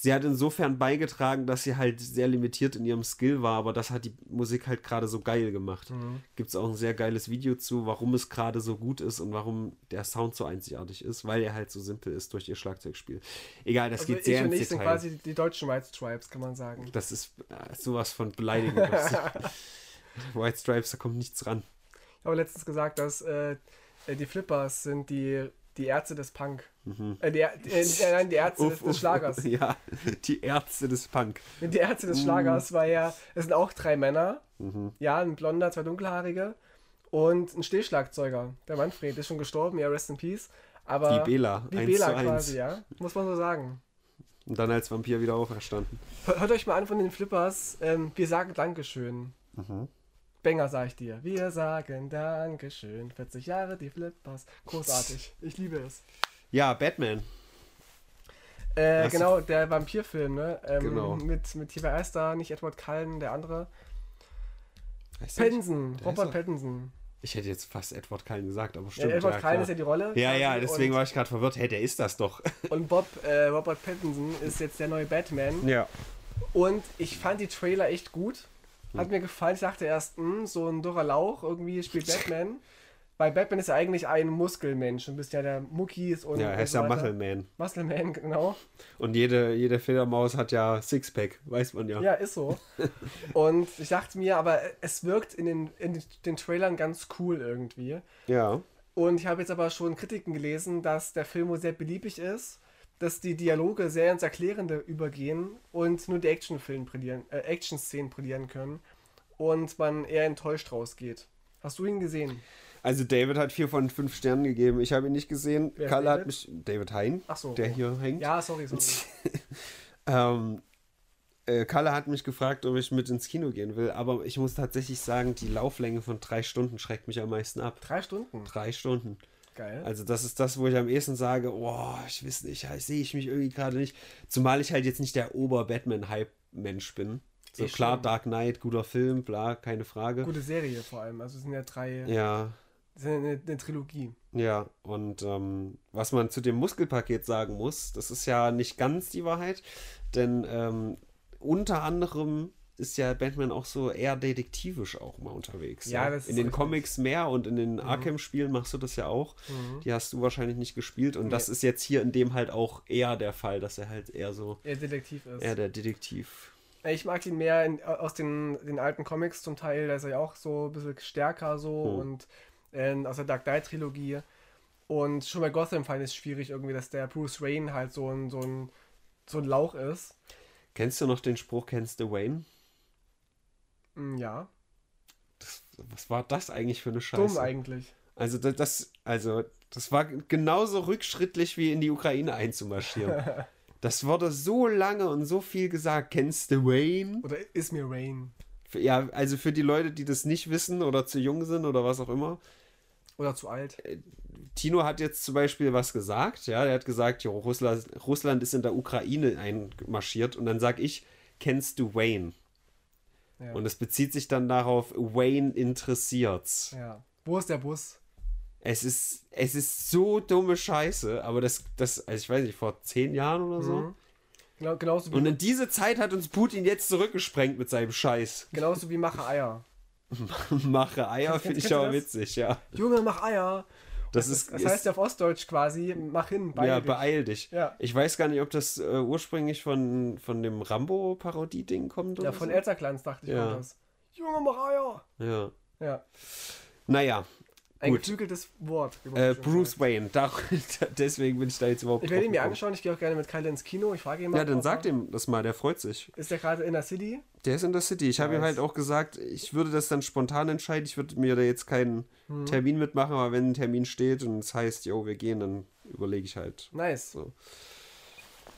sie hat insofern beigetragen, dass sie halt sehr limitiert in ihrem Skill war, aber das hat die Musik halt gerade so geil gemacht. Mhm. Gibt es auch ein sehr geiles Video zu, warum es gerade so gut ist und warum der Sound so einzigartig ist, weil er halt so simpel ist durch ihr Schlagzeugspiel. Egal, das Also geht sehr ins ich sind Detail. quasi die deutschen White Stripes, kann man sagen. Das ist äh, sowas von beleidigend. White Stripes, da kommt nichts ran. Ich habe letztens gesagt, dass äh, die Flippers sind die, die Ärzte des Punk. Äh, die, äh, äh, nein, die Ärzte des, Mhm. Uff, des uff, Schlagers. Ja, die Ärzte des Punk. Die Ärzte Mhm. des Schlagers war ja, es sind auch drei Männer. Ja, ein blonder, zwei dunkelhaarige und ein Stillschlagzeuger. Der Manfred ist schon gestorben, ja, rest in peace. Aber Wie Bela, Wie 1 Bela zu 1. quasi, ja. Muss man so sagen. Und dann als Vampir wieder auferstanden. Hört hört euch mal an von den Flippers. Ähm, wir sagen Dankeschön. Mhm. Banger, sag ich dir. Wir sagen Dankeschön. 40 Jahre die Flippers. Großartig. Ich liebe es. Ja, Batman. Äh, genau, der Vampirfilm, ne? Ähm, Genau. Mit, mit hier, da? Nicht Edward Cullen, der andere. Heißt? Pattinson, Robert er. Pattinson. Ich hätte jetzt fast Edward Cullen gesagt, aber Ja, stimmt. Edward ja, Cullen ist ja die Rolle. ja, ja, deswegen war ich gerade verwirrt. Hey, der ist das doch. Und Bob, äh, Robert Pattinson ist jetzt der neue Batman. ja. Und ich fand die Trailer echt gut. Hat mir gefallen. Ich dachte erst, hm, so ein dürrer Lauch irgendwie spielt Batman. Weil Batman ist ja eigentlich ein Muskelmensch. Du bist ja der Muckis und. Ja, er und ist so ja. Muscle Man. Muscle Man, genau. Und jede, jede Fledermaus hat ja Sixpack, weiß man ja. Ja, ist so. Und ich dachte mir, aber es wirkt in den, in den Trailern ganz cool irgendwie. Ja. Und ich habe jetzt aber schon Kritiken gelesen, dass der Film wohl sehr beliebig ist, dass die Dialoge sehr ins Erklärende übergehen und nur die Actionfilme brillieren, äh, Action-Szenen brillieren können und man eher enttäuscht rausgeht. Hast du ihn gesehen? Also David hat vier von fünf Sternen gegeben. Ich habe ihn nicht gesehen. Wer Kalle hat mich. David Hein, so. der oh. hier hängt. Ja, sorry, sorry. Ähm, äh, Kalle hat mich gefragt, ob ich mit ins Kino gehen will, aber ich muss tatsächlich sagen, die Lauflänge von drei Stunden schreckt mich am meisten ab. Drei Stunden. Drei Stunden. Geil. Also das ist das, wo ich am ehesten sage, boah, ich weiß nicht, sehe ich mich irgendwie gerade nicht. Zumal ich halt jetzt nicht der Ober-Batman-Hype-Mensch bin. So Ich klar, schon. Dark Knight, guter Film, bla, keine Frage. Gute Serie vor allem. Also es sind ja drei, Ja, es sind eine, eine Trilogie. ja. Und ähm, was man zu dem Muskelpaket sagen muss, das ist ja nicht ganz die Wahrheit, denn ähm, unter anderem ist ja Batman auch so eher detektivisch auch mal unterwegs. Ja, das In den. Comics mehr und in den Arkham-Spielen machst du das ja auch. Mhm. Die hast du wahrscheinlich nicht gespielt und das Nee. ist jetzt hier in dem halt auch eher der Fall, dass er halt eher so, Er Detektiv ist. eher der Detektiv. Ich mag ihn mehr in, aus den, den alten Comics zum Teil, da ist er ja auch so ein bisschen stärker so Hm. und äh, aus der Dark Knight Trilogie. Und schon bei Gotham fand ich es schwierig irgendwie, dass der Bruce Wayne halt so ein, so ein, so ein Lauch ist. Kennst du noch den Spruch, kennst du Wayne? Mm, Ja, Das, was war das eigentlich für eine Scheiße? dumm eigentlich. Also das, also das war genauso rückschrittlich wie in die Ukraine einzumarschieren. das wurde so lange und so viel gesagt. Kennst du Wayne? Oder ist mir? Für- Ja, also für die Leute, die das nicht wissen oder zu jung sind oder was auch immer. Oder zu alt. Tino hat jetzt zum Beispiel was gesagt, ja, er hat gesagt, jo, Russland, Russland ist in der Ukraine einmarschiert und dann sag ich, kennst du Wayne? Ja. Und es bezieht sich dann darauf, Wayne interessiert's. ja. Wo ist der Bus? Es ist, es ist so dumme Scheiße, aber das, das, also ich weiß nicht, vor zehn Jahren oder so. Mhm. Genau, genauso, wie, Und in diese Zeit hat uns Putin jetzt zurückgesprengt mit seinem Scheiß. genauso wie Mache Eier. Mache Eier finde ich aber witzig, ja. Junge, mach Eier. Das, ist, das ist heißt ja auf Ostdeutsch quasi, mach hin, beeil ja, dich. beeil dich. Ja. Ich weiß gar nicht, ob das äh, ursprünglich von, von dem Rambo-Parodie-Ding kommt. Ja, oder von so. Elzerglanz dachte ich, Ja. kommt das. Junge, Eier. Ja. Ja, Naja, ein Gut. geflügeltes Wort. äh, Bruce. Wayne, da, deswegen bin ich da jetzt überhaupt Ich werde ihn mir anschauen, ich gehe auch gerne mit Kyle ins Kino. Ich frage ihn mal. Ja, dann er- ihm das mal, der freut sich. Ist der gerade in der City? Der ist in der City. Ich habe ihm halt auch gesagt, ich würde das dann spontan entscheiden. Ich würde mir da jetzt keinen Hm. Termin mitmachen, aber wenn ein Termin steht und es heißt, jo, wir gehen, dann überlege ich halt. Nice. So.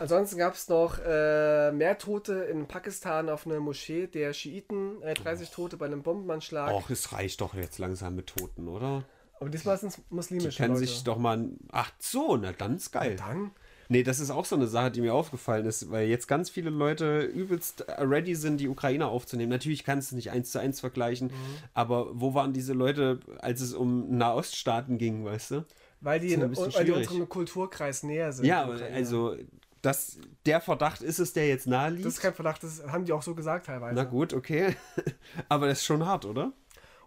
Ansonsten gab es noch äh, mehr Tote in Pakistan auf einer Moschee der Schiiten. Äh, 30 Tote bei einem Bombenanschlag. Och, es reicht doch jetzt langsam mit Toten, oder? Aber diesmal sind es Die muslimische kann Leute. sich doch mal. Ach so, na dann ist geil. Dann? Nee, das ist auch so eine Sache, die mir aufgefallen ist, weil jetzt ganz viele Leute übelst ready sind, die Ukraine aufzunehmen. Natürlich kannst du nicht eins zu eins vergleichen, Mhm. aber wo waren diese Leute, als es um Nahoststaaten ging, weißt du? Weil die, in, weil die unserem Kulturkreis näher sind. Ja, die also das, der Verdacht ist es, der jetzt nahe liegt. Das ist kein Verdacht, das haben die auch so gesagt teilweise. Na gut, okay. aber das ist schon hart, oder?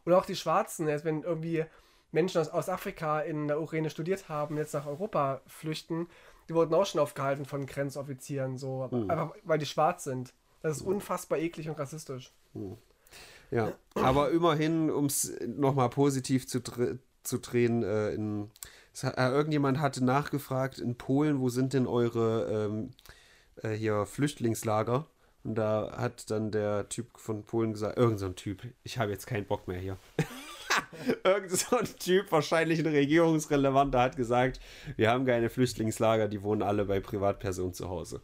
Oder auch die Schwarzen, jetzt wenn irgendwie Menschen aus, aus Afrika in der Ukraine studiert haben, jetzt nach Europa flüchten, die wurden auch schon aufgehalten von Grenzoffizieren, so, Hm. einfach weil die schwarz sind. Das ist unfassbar eklig und rassistisch. Ja, aber immerhin, um es nochmal positiv zu, zu drehen, äh, in, irgendjemand hatte nachgefragt, in Polen, wo sind denn eure ähm, äh, hier Flüchtlingslager? Und da hat dann der Typ von Polen gesagt, irgend so Typ, ich habe jetzt keinen Bock mehr hier. irgend so ein Typ, wahrscheinlich ein Regierungsrelevanter, hat gesagt, wir haben keine Flüchtlingslager, die wohnen alle bei Privatpersonen zu Hause.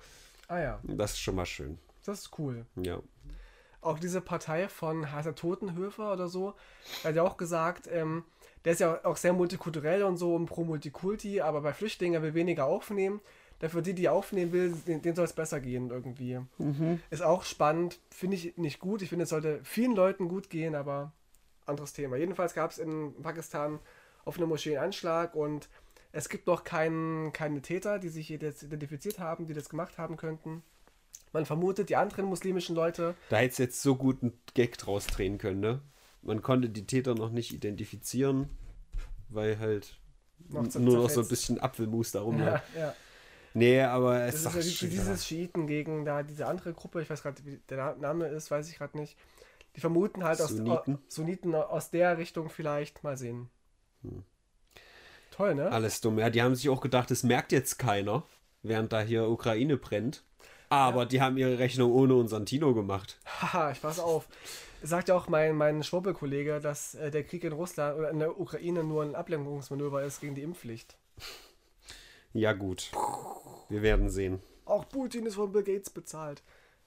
Ah ja, Das ist schon mal schön. das ist cool. Ja. Auch diese Partei von heißt er Totenhöfer oder so, hat ja auch gesagt, ähm, der ist ja auch sehr multikulturell und so und pro Multikulti, aber bei Flüchtlingen will weniger aufnehmen. Dafür die, die aufnehmen will, denen, denen soll es besser gehen irgendwie. Ist auch spannend, finde ich nicht gut. Ich finde, es sollte vielen Leuten gut gehen, aber anderes Thema. Jedenfalls gab es in Pakistan auf einer Moschee einen Anschlag und es gibt noch keinen, keine Täter, die sich jetzt identifiziert haben, die das gemacht haben könnten. Man vermutet, die anderen muslimischen Leute Da hätte jetzt so gut einen Gag draus drehen können, ne? Man konnte die Täter noch nicht identifizieren, weil halt Noch nur noch so ein bisschen Apfelmus darum lag. Ja, ja. Nee, aber Das es ist sagt ja schon dieses Schiiten gegen da diese andere Gruppe, ich weiß gerade, wie der Na- Name ist, weiß ich gerade nicht. Die vermuten halt aus Sunniten? Sunniten. Sunniten aus der Richtung vielleicht. Mal sehen. Hm. Toll, ne? alles dumm. Ja, die haben sich auch gedacht, es merkt jetzt keiner, während da hier Ukraine brennt. Aber die haben ihre Rechnung ohne unseren Tino gemacht. Haha, ich pass auf. Sagt ja auch mein, mein Schwurbelkollege, dass äh, der Krieg in Russland oder in der Ukraine nur ein Ablenkungsmanöver ist gegen die Impfpflicht. Ja, gut. Wir werden sehen. Auch Putin ist von Bill Gates bezahlt.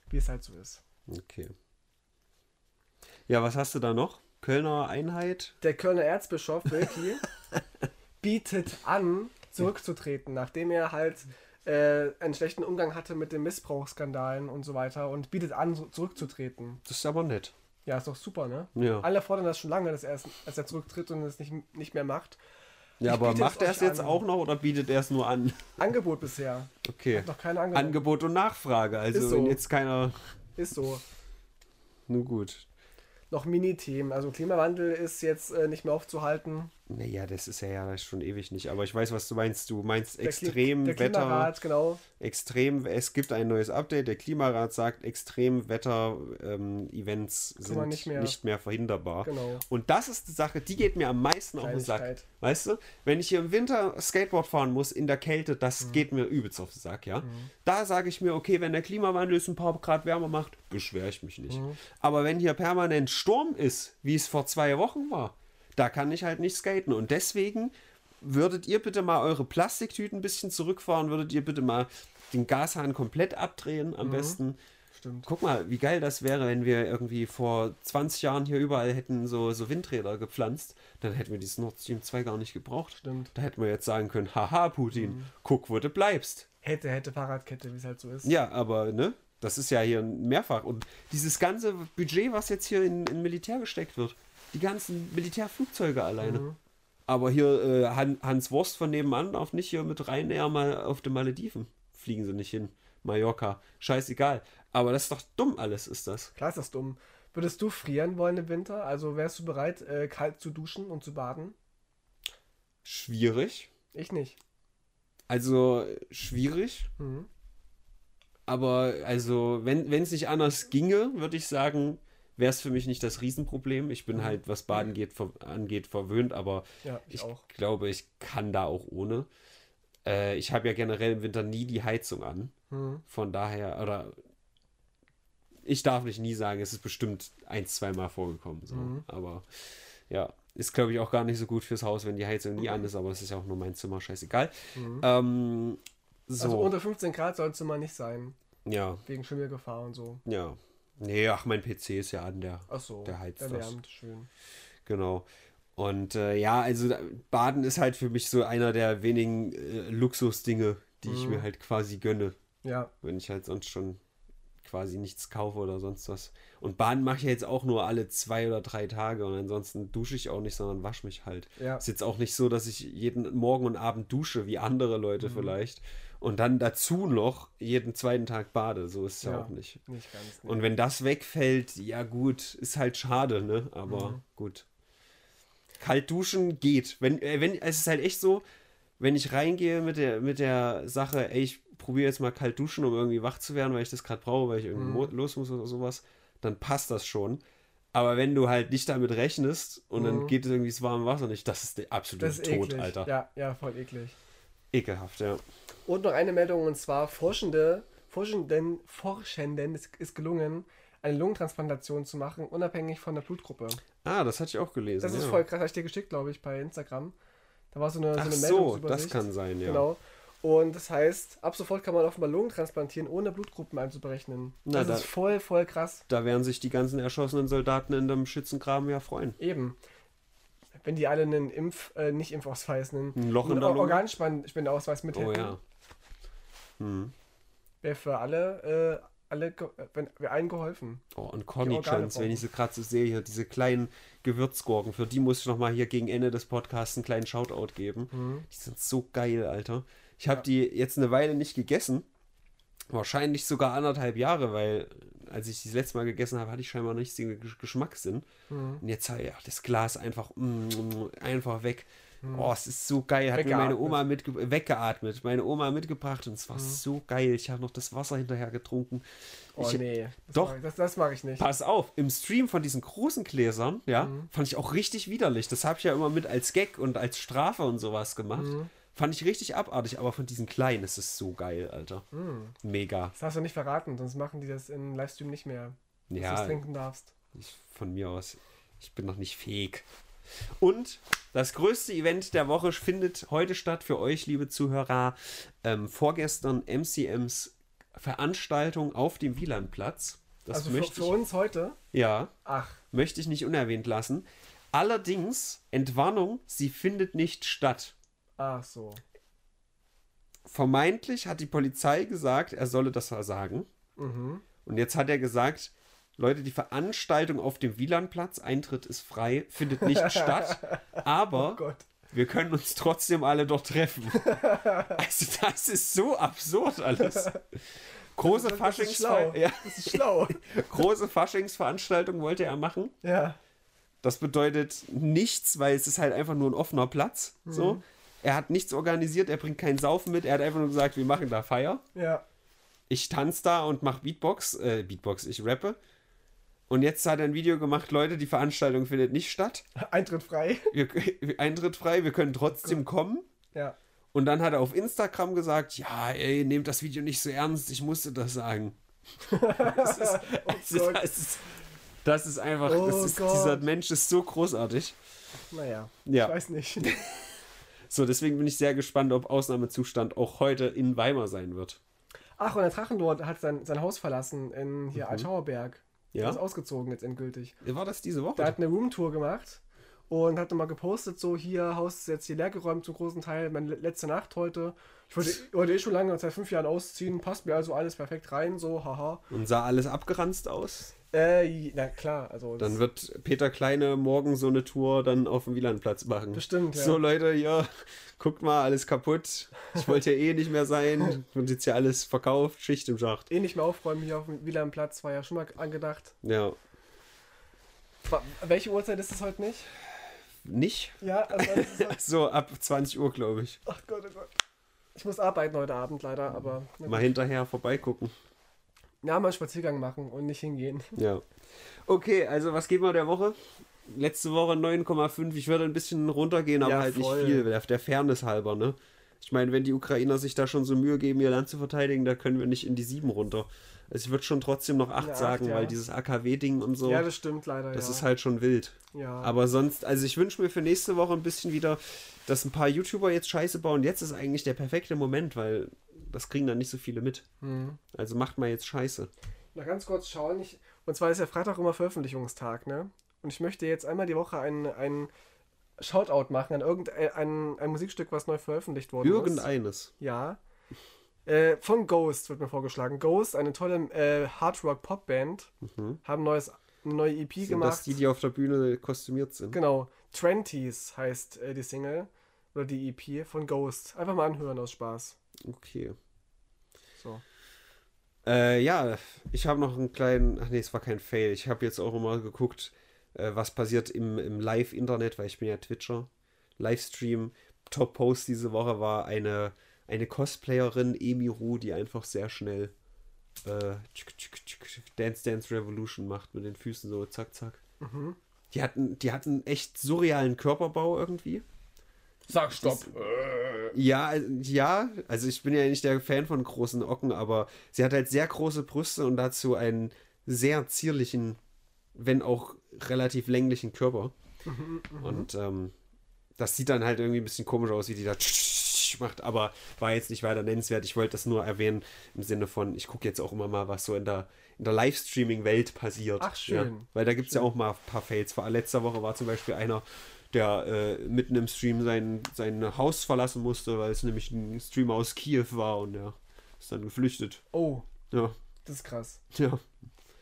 Wie es halt so ist. Okay. Ja, was hast du da noch? Kölner Einheit? Der Kölner Erzbischof Wilki bietet an, zurückzutreten, nachdem er halt äh, einen schlechten Umgang hatte mit den Missbrauchsskandalen und so weiter und bietet an, so- zurückzutreten. Das ist aber nett. Ja, ist doch super, ne? Ja. Alle fordern das schon lange, dass er, es- dass er zurücktritt und es nicht, nicht mehr macht. Ja, Ich aber macht er es jetzt an. auch noch oder bietet er es nur an? Angebot bisher. Okay. Hat noch kein Angebot. Angebot und Nachfrage. Also Ist so. jetzt keiner. ist so. Nur gut. Noch Mini-Themen. Also Klimawandel ist jetzt äh, nicht mehr aufzuhalten. Naja, das ist ja, ja das ist schon ewig nicht. Aber ich weiß, was du meinst. Du meinst Der Kli- extrem der Wetter. Klimarat, genau. Extrem, es gibt ein neues Update. Der Klimarat sagt, Extremwetter-Events man sind nicht nicht mehr- mehr, verhinderbar. Genau. Und das ist die Sache, die geht mir am meisten auf den Sack. Weißt du, wenn ich hier im Winter Skateboard fahren muss in der Kälte, das Mhm. geht mir übelst auf den Sack, ja. Da sage ich mir, okay, wenn der Klimawandel es ein paar Grad wärmer macht, beschwere ich mich nicht. Mhm. Aber wenn hier permanent Sturm ist, wie es vor zwei Wochen war, da kann ich halt nicht skaten. Und deswegen würdet ihr bitte mal eure Plastiktüten ein bisschen zurückfahren, würdet ihr bitte mal den Gashahn komplett abdrehen, Mhm. am besten. stimmt. Guck mal, wie geil das wäre, wenn wir irgendwie vor 20 Jahren hier überall hätten so, so Windräder gepflanzt. Dann hätten wir dieses Nord Stream 2 gar nicht gebraucht. Stimmt. Da hätten wir jetzt sagen können, haha, Putin, Mhm. guck, wo du bleibst. Hätte, hätte Fahrradkette, wie es halt so ist. Ja, aber, ne? Das ist ja hier mehrfach. Und dieses ganze Budget, was jetzt hier in, in Militär gesteckt wird, die ganzen Militärflugzeuge alleine. Mhm. Aber hier äh, Han, Hans Wurst von nebenan darf nicht hier mit Ryanair mal auf den Malediven. Fliegen sie nicht hin. Mallorca. Scheißegal. Aber das ist doch dumm alles, ist das. Klar ist das dumm. Würdest du frieren wollen im Winter? Also wärst du bereit, äh, kalt zu duschen und zu baden? Schwierig. Ich nicht. Also schwierig. Mhm. Aber also, wenn es nicht anders ginge, würde ich sagen, wäre es für mich nicht das Riesenproblem. Ich bin halt, was Baden geht, ver angeht, verwöhnt, aber Ja, ich, ich glaube, ich kann da auch ohne. Äh, ich habe ja generell im Winter nie die Heizung an. Mhm. Von daher, oder ich darf nicht nie sagen, es ist bestimmt ein, zweimal vorgekommen. So. Mhm. Aber ja, ist glaube ich auch gar nicht so gut fürs Haus, wenn die Heizung nie an ist, aber es ist ja auch nur mein Zimmer, scheißegal. Mhm. Ähm, so, Also unter 15 Grad soll es immer nicht sein. ja, Wegen Schimmelgefahr und so. ja. Nee, ach, mein PC ist ja an, der, Ach so. Der heizt der das. Schön. genau. Und äh, ja, also Baden ist halt für mich so einer der wenigen äh, Luxusdinge, die ich Mhm. mir halt quasi gönne. Ja. wenn ich halt sonst schon quasi nichts kaufe oder sonst was. Und Baden mache ich jetzt auch nur alle zwei oder drei Tage und ansonsten dusche ich auch nicht, sondern wasche mich halt. Ja. Ist jetzt auch nicht so, dass ich jeden Morgen und Abend dusche, wie andere Leute Mhm. vielleicht. Und dann dazu noch jeden zweiten Tag bade. So ist es ja. Ja. auch nicht. Nicht ganz. Nee. Und wenn das wegfällt, ja gut, ist halt schade, ne? Aber Mhm. gut. Kalt duschen geht. Wenn, äh, wenn, es ist halt echt so, wenn ich reingehe mit der, mit der Sache, ey, ich probiere jetzt mal kalt duschen, um irgendwie wach zu werden, weil ich das gerade brauche, weil ich irgendwie Mhm. los muss oder sowas, dann passt das schon. Aber wenn du halt nicht damit rechnest und dann Mhm. geht es irgendwie ins warme Wasser nicht, das ist der absolute das ist Tod, eklig. Alter. Ja, ja, voll eklig. Ekelhaft, ja. Und noch eine Meldung und zwar Forschende, Forschenden, Forschenden ist, ist gelungen, eine Lungentransplantation zu machen, unabhängig von der Blutgruppe. Ah, das hatte ich auch gelesen. Das ist ja. voll krass, habe ich dir geschickt, glaube ich, bei Instagram. Da war so eine, so Ach eine so, Meldungsübersicht. das kann sein, ja. Genau. Und das heißt, ab sofort kann man offenbar Lungen transplantieren, ohne Blutgruppen einzuberechnen. Na, das da- ist voll, voll krass. Da werden sich die ganzen erschossenen Soldaten in dem Schützengraben ja freuen. Eben. Wenn die alle einen Impf, äh, nicht Impfausweis, einen, Ein Loch in einen. Organspendeausweis mit Oh ja. Hm. wäre für alle, äh, alle äh, wenn, wäre allen geholfen. Oh, und Organe Chunks, wenn ich sie gerade so sehe, hier diese kleinen Gewürzgurken, für die muss ich nochmal hier gegen Ende des Podcasts einen kleinen Shoutout geben. Mhm. Die sind so geil, Alter. Ich habe Ja. die jetzt eine Weile nicht gegessen. Wahrscheinlich sogar anderthalb Jahre, weil als ich das letzte Mal gegessen habe, hatte ich scheinbar nicht den Gesch- Geschmackssinn. Mhm. Und jetzt habe ich ja, das Glas einfach, mm, einfach weg. Oh, es ist so geil. Hat mir meine. Oma mitge weggeatmet. Meine Oma mitgebracht und es war Mhm. so geil. Ich habe noch das Wasser hinterher getrunken. Oh ich, nee. Das Doch. Mag ich, das, das mag ich nicht. Pass auf, im Stream von diesen großen Gläsern, ja, Mhm. fand ich auch richtig widerlich. Das habe ich ja immer mit als Gag und als Strafe und sowas gemacht. Fand ich richtig abartig, aber von diesen kleinen ist es so geil, Alter. Mhm. Mega. Das hast du nicht verraten, sonst machen die das im Livestream nicht mehr, dass du es Ja, trinken darfst. ich, von mir aus. Ich bin noch nicht fähig. Und das größte Event der Woche findet heute statt für euch, liebe Zuhörer. Ähm, vorgestern MCMs Veranstaltung auf dem Wielandplatz. Das also für, möchte für ich, uns heute, ja, ach, möchte ich nicht unerwähnt lassen. Allerdings, Entwarnung, sie findet nicht statt. Ach so. Vermeintlich hat die Polizei gesagt, er solle das sagen. Mhm. Und jetzt hat er gesagt, Leute, die Veranstaltung auf dem Wielandplatz, Eintritt ist frei, findet nicht statt, aber Oh Gott. wir können uns trotzdem alle dort treffen. Also das ist so absurd alles. Große, Das ist Faschingsver ja, Das große Faschingsveranstaltung wollte er machen. ja. Das bedeutet nichts, weil es ist halt einfach nur ein offener Platz. So. Er hat nichts organisiert, er bringt keinen Saufen mit, er hat einfach nur gesagt, wir machen da Feier. Ja. Ich tanze da und mache Beatbox, äh, Beatbox, ich rappe. Und jetzt hat er ein Video gemacht, Leute, die Veranstaltung findet nicht statt. Eintritt frei. Wir, Eintritt frei, wir können trotzdem kommen. Ja. Und dann hat er auf Instagram gesagt, ja, ey, nehmt das Video nicht so ernst, ich musste das sagen. das, ist, also, das, ist, das ist einfach, Oh ist, dieser Mensch ist so großartig. Naja. Ja. Ich weiß nicht. So, deswegen bin ich sehr gespannt, ob Ausnahmezustand auch heute in Weimar sein wird. Ach, und der Drachenlord hat sein, sein Haus verlassen in hier Altschauerberg. Der Ja? ist ausgezogen jetzt endgültig. War das diese Woche? Der hat eine Roomtour gemacht und hat nochmal gepostet, so hier, Haus ist jetzt hier leergeräumt zum großen Teil, meine le- letzte Nacht heute. Ich wollte, wollte eh schon lange, seit fünf Jahren ausziehen, passt mir also alles perfekt rein, so, haha. Und sah alles abgeranzt aus? Äh, na klar, also Dann wird Peter Kleine morgen so eine Tour dann auf dem Wielandplatz machen. Bestimmt, ja. So Leute, hier, guckt mal, alles kaputt. Ich wollte ja eh nicht mehr sein. Und jetzt hier alles verkauft, Schicht im Schacht. eh nicht mehr aufräumen hier auf dem Wielandplatz, war ja schon mal angedacht. Ja. Welche Uhrzeit ist es heute nicht? Nicht? Ja, also So ab 20 Uhr, glaube ich. ach Gott, oh Gott. Ich muss arbeiten heute Abend leider, aber na Mal gut. hinterher vorbeigucken. ja, mal Spaziergang machen und nicht hingehen. Ja. Okay, also was geben wir der Woche? Letzte Woche 9,5. Ich würde ein bisschen runtergehen, aber Ja, halt voll. nicht viel, der, der Fairness halber, ne? Ich meine, wenn die Ukrainer sich da schon so Mühe geben, ihr Land zu verteidigen, da können wir nicht in die 7 runter. Also ich würde schon trotzdem noch 8 Eine acht, sagen, ja. weil dieses AKW-Ding und so, Ja, das stimmt leider, das ja. ist halt schon wild. ja. Aber sonst, also ich wünsche mir für nächste Woche ein bisschen wieder, dass ein paar YouTuber jetzt Scheiße bauen. Jetzt ist eigentlich der perfekte Moment, weil das kriegen dann nicht so viele mit. Hm. Also macht mal jetzt Scheiße. Mal ganz kurz schauen. Ich, und zwar ist ja Freitag immer Veröffentlichungstag, ne? Und ich möchte jetzt einmal die Woche ein, ein Shoutout machen an irgendein ein, ein Musikstück, was neu veröffentlicht worden ist. Irgendeines. Ja. Äh, von Ghost wird mir vorgeschlagen. Ghost, eine tolle äh, Hardrock-Pop-Band, Mhm. haben neues, eine neue EP Sind gemacht. das die, die auf der Bühne kostümiert sind? Genau. Twenties heißt äh, die Single oder die EP von Ghost. Einfach mal anhören aus Spaß. Okay. So. Äh, ja, ich habe noch einen kleinen, ach nee, es war kein Fail. Ich habe jetzt auch immer geguckt, äh, was passiert im, im Live-Internet, weil ich bin ja Twitcher. Livestream, Top-Post diese Woche war eine, eine Cosplayerin, Emiru, die einfach sehr schnell äh, tschuk, tschuk, tschuk, Dance Dance Revolution macht mit den Füßen so zack, zack. Mhm. Die hatten, die hatten echt surrealen Körperbau irgendwie. Sag Stopp. Ja, also- ja, also ich bin ja nicht der Fan von großen Ocken, aber sie hat halt sehr große Brüste und dazu einen sehr zierlichen, wenn auch relativ länglichen Körper. Und ähm, das sieht dann halt irgendwie ein bisschen komisch aus, wie die da macht, aber war jetzt nicht weiter nennenswert. Ich wollte das nur erwähnen im Sinne von, ich gucke jetzt auch immer mal, was so in der, in der Livestreaming-Welt passiert. Ach, schön. Ja, weil da gibt es ja auch mal ein paar Fails. Vor letzter Woche war zum Beispiel einer, der äh, mitten im Stream sein, sein Haus verlassen musste, weil es nämlich ein Stream aus Kiew war und er ist dann geflüchtet. Oh, Ja, das ist krass. ja.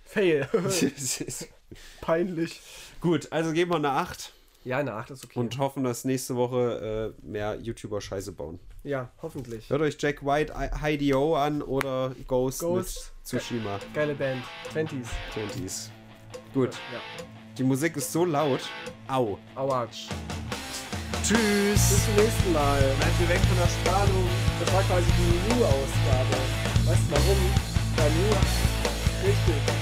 Fail. Peinlich. Gut, also geben wir eine 8 Ja, eine 8 ist okay. und hoffen, dass nächste Woche äh, mehr YouTuber Scheiße bauen. ja, hoffentlich. Hört euch Jack White, Heidi O an oder Ghost, Ghost. mit Tsushima Geile Band. Twenties. 20s. Gut, Ja. die Musik ist so laut. Au. Autsch. Tschüss. Bis zum nächsten Mal. Bleibt ihr weg von der Strahlung. Das war quasi die New-Ausgabe. Weißt du warum? Weil New. Richtig.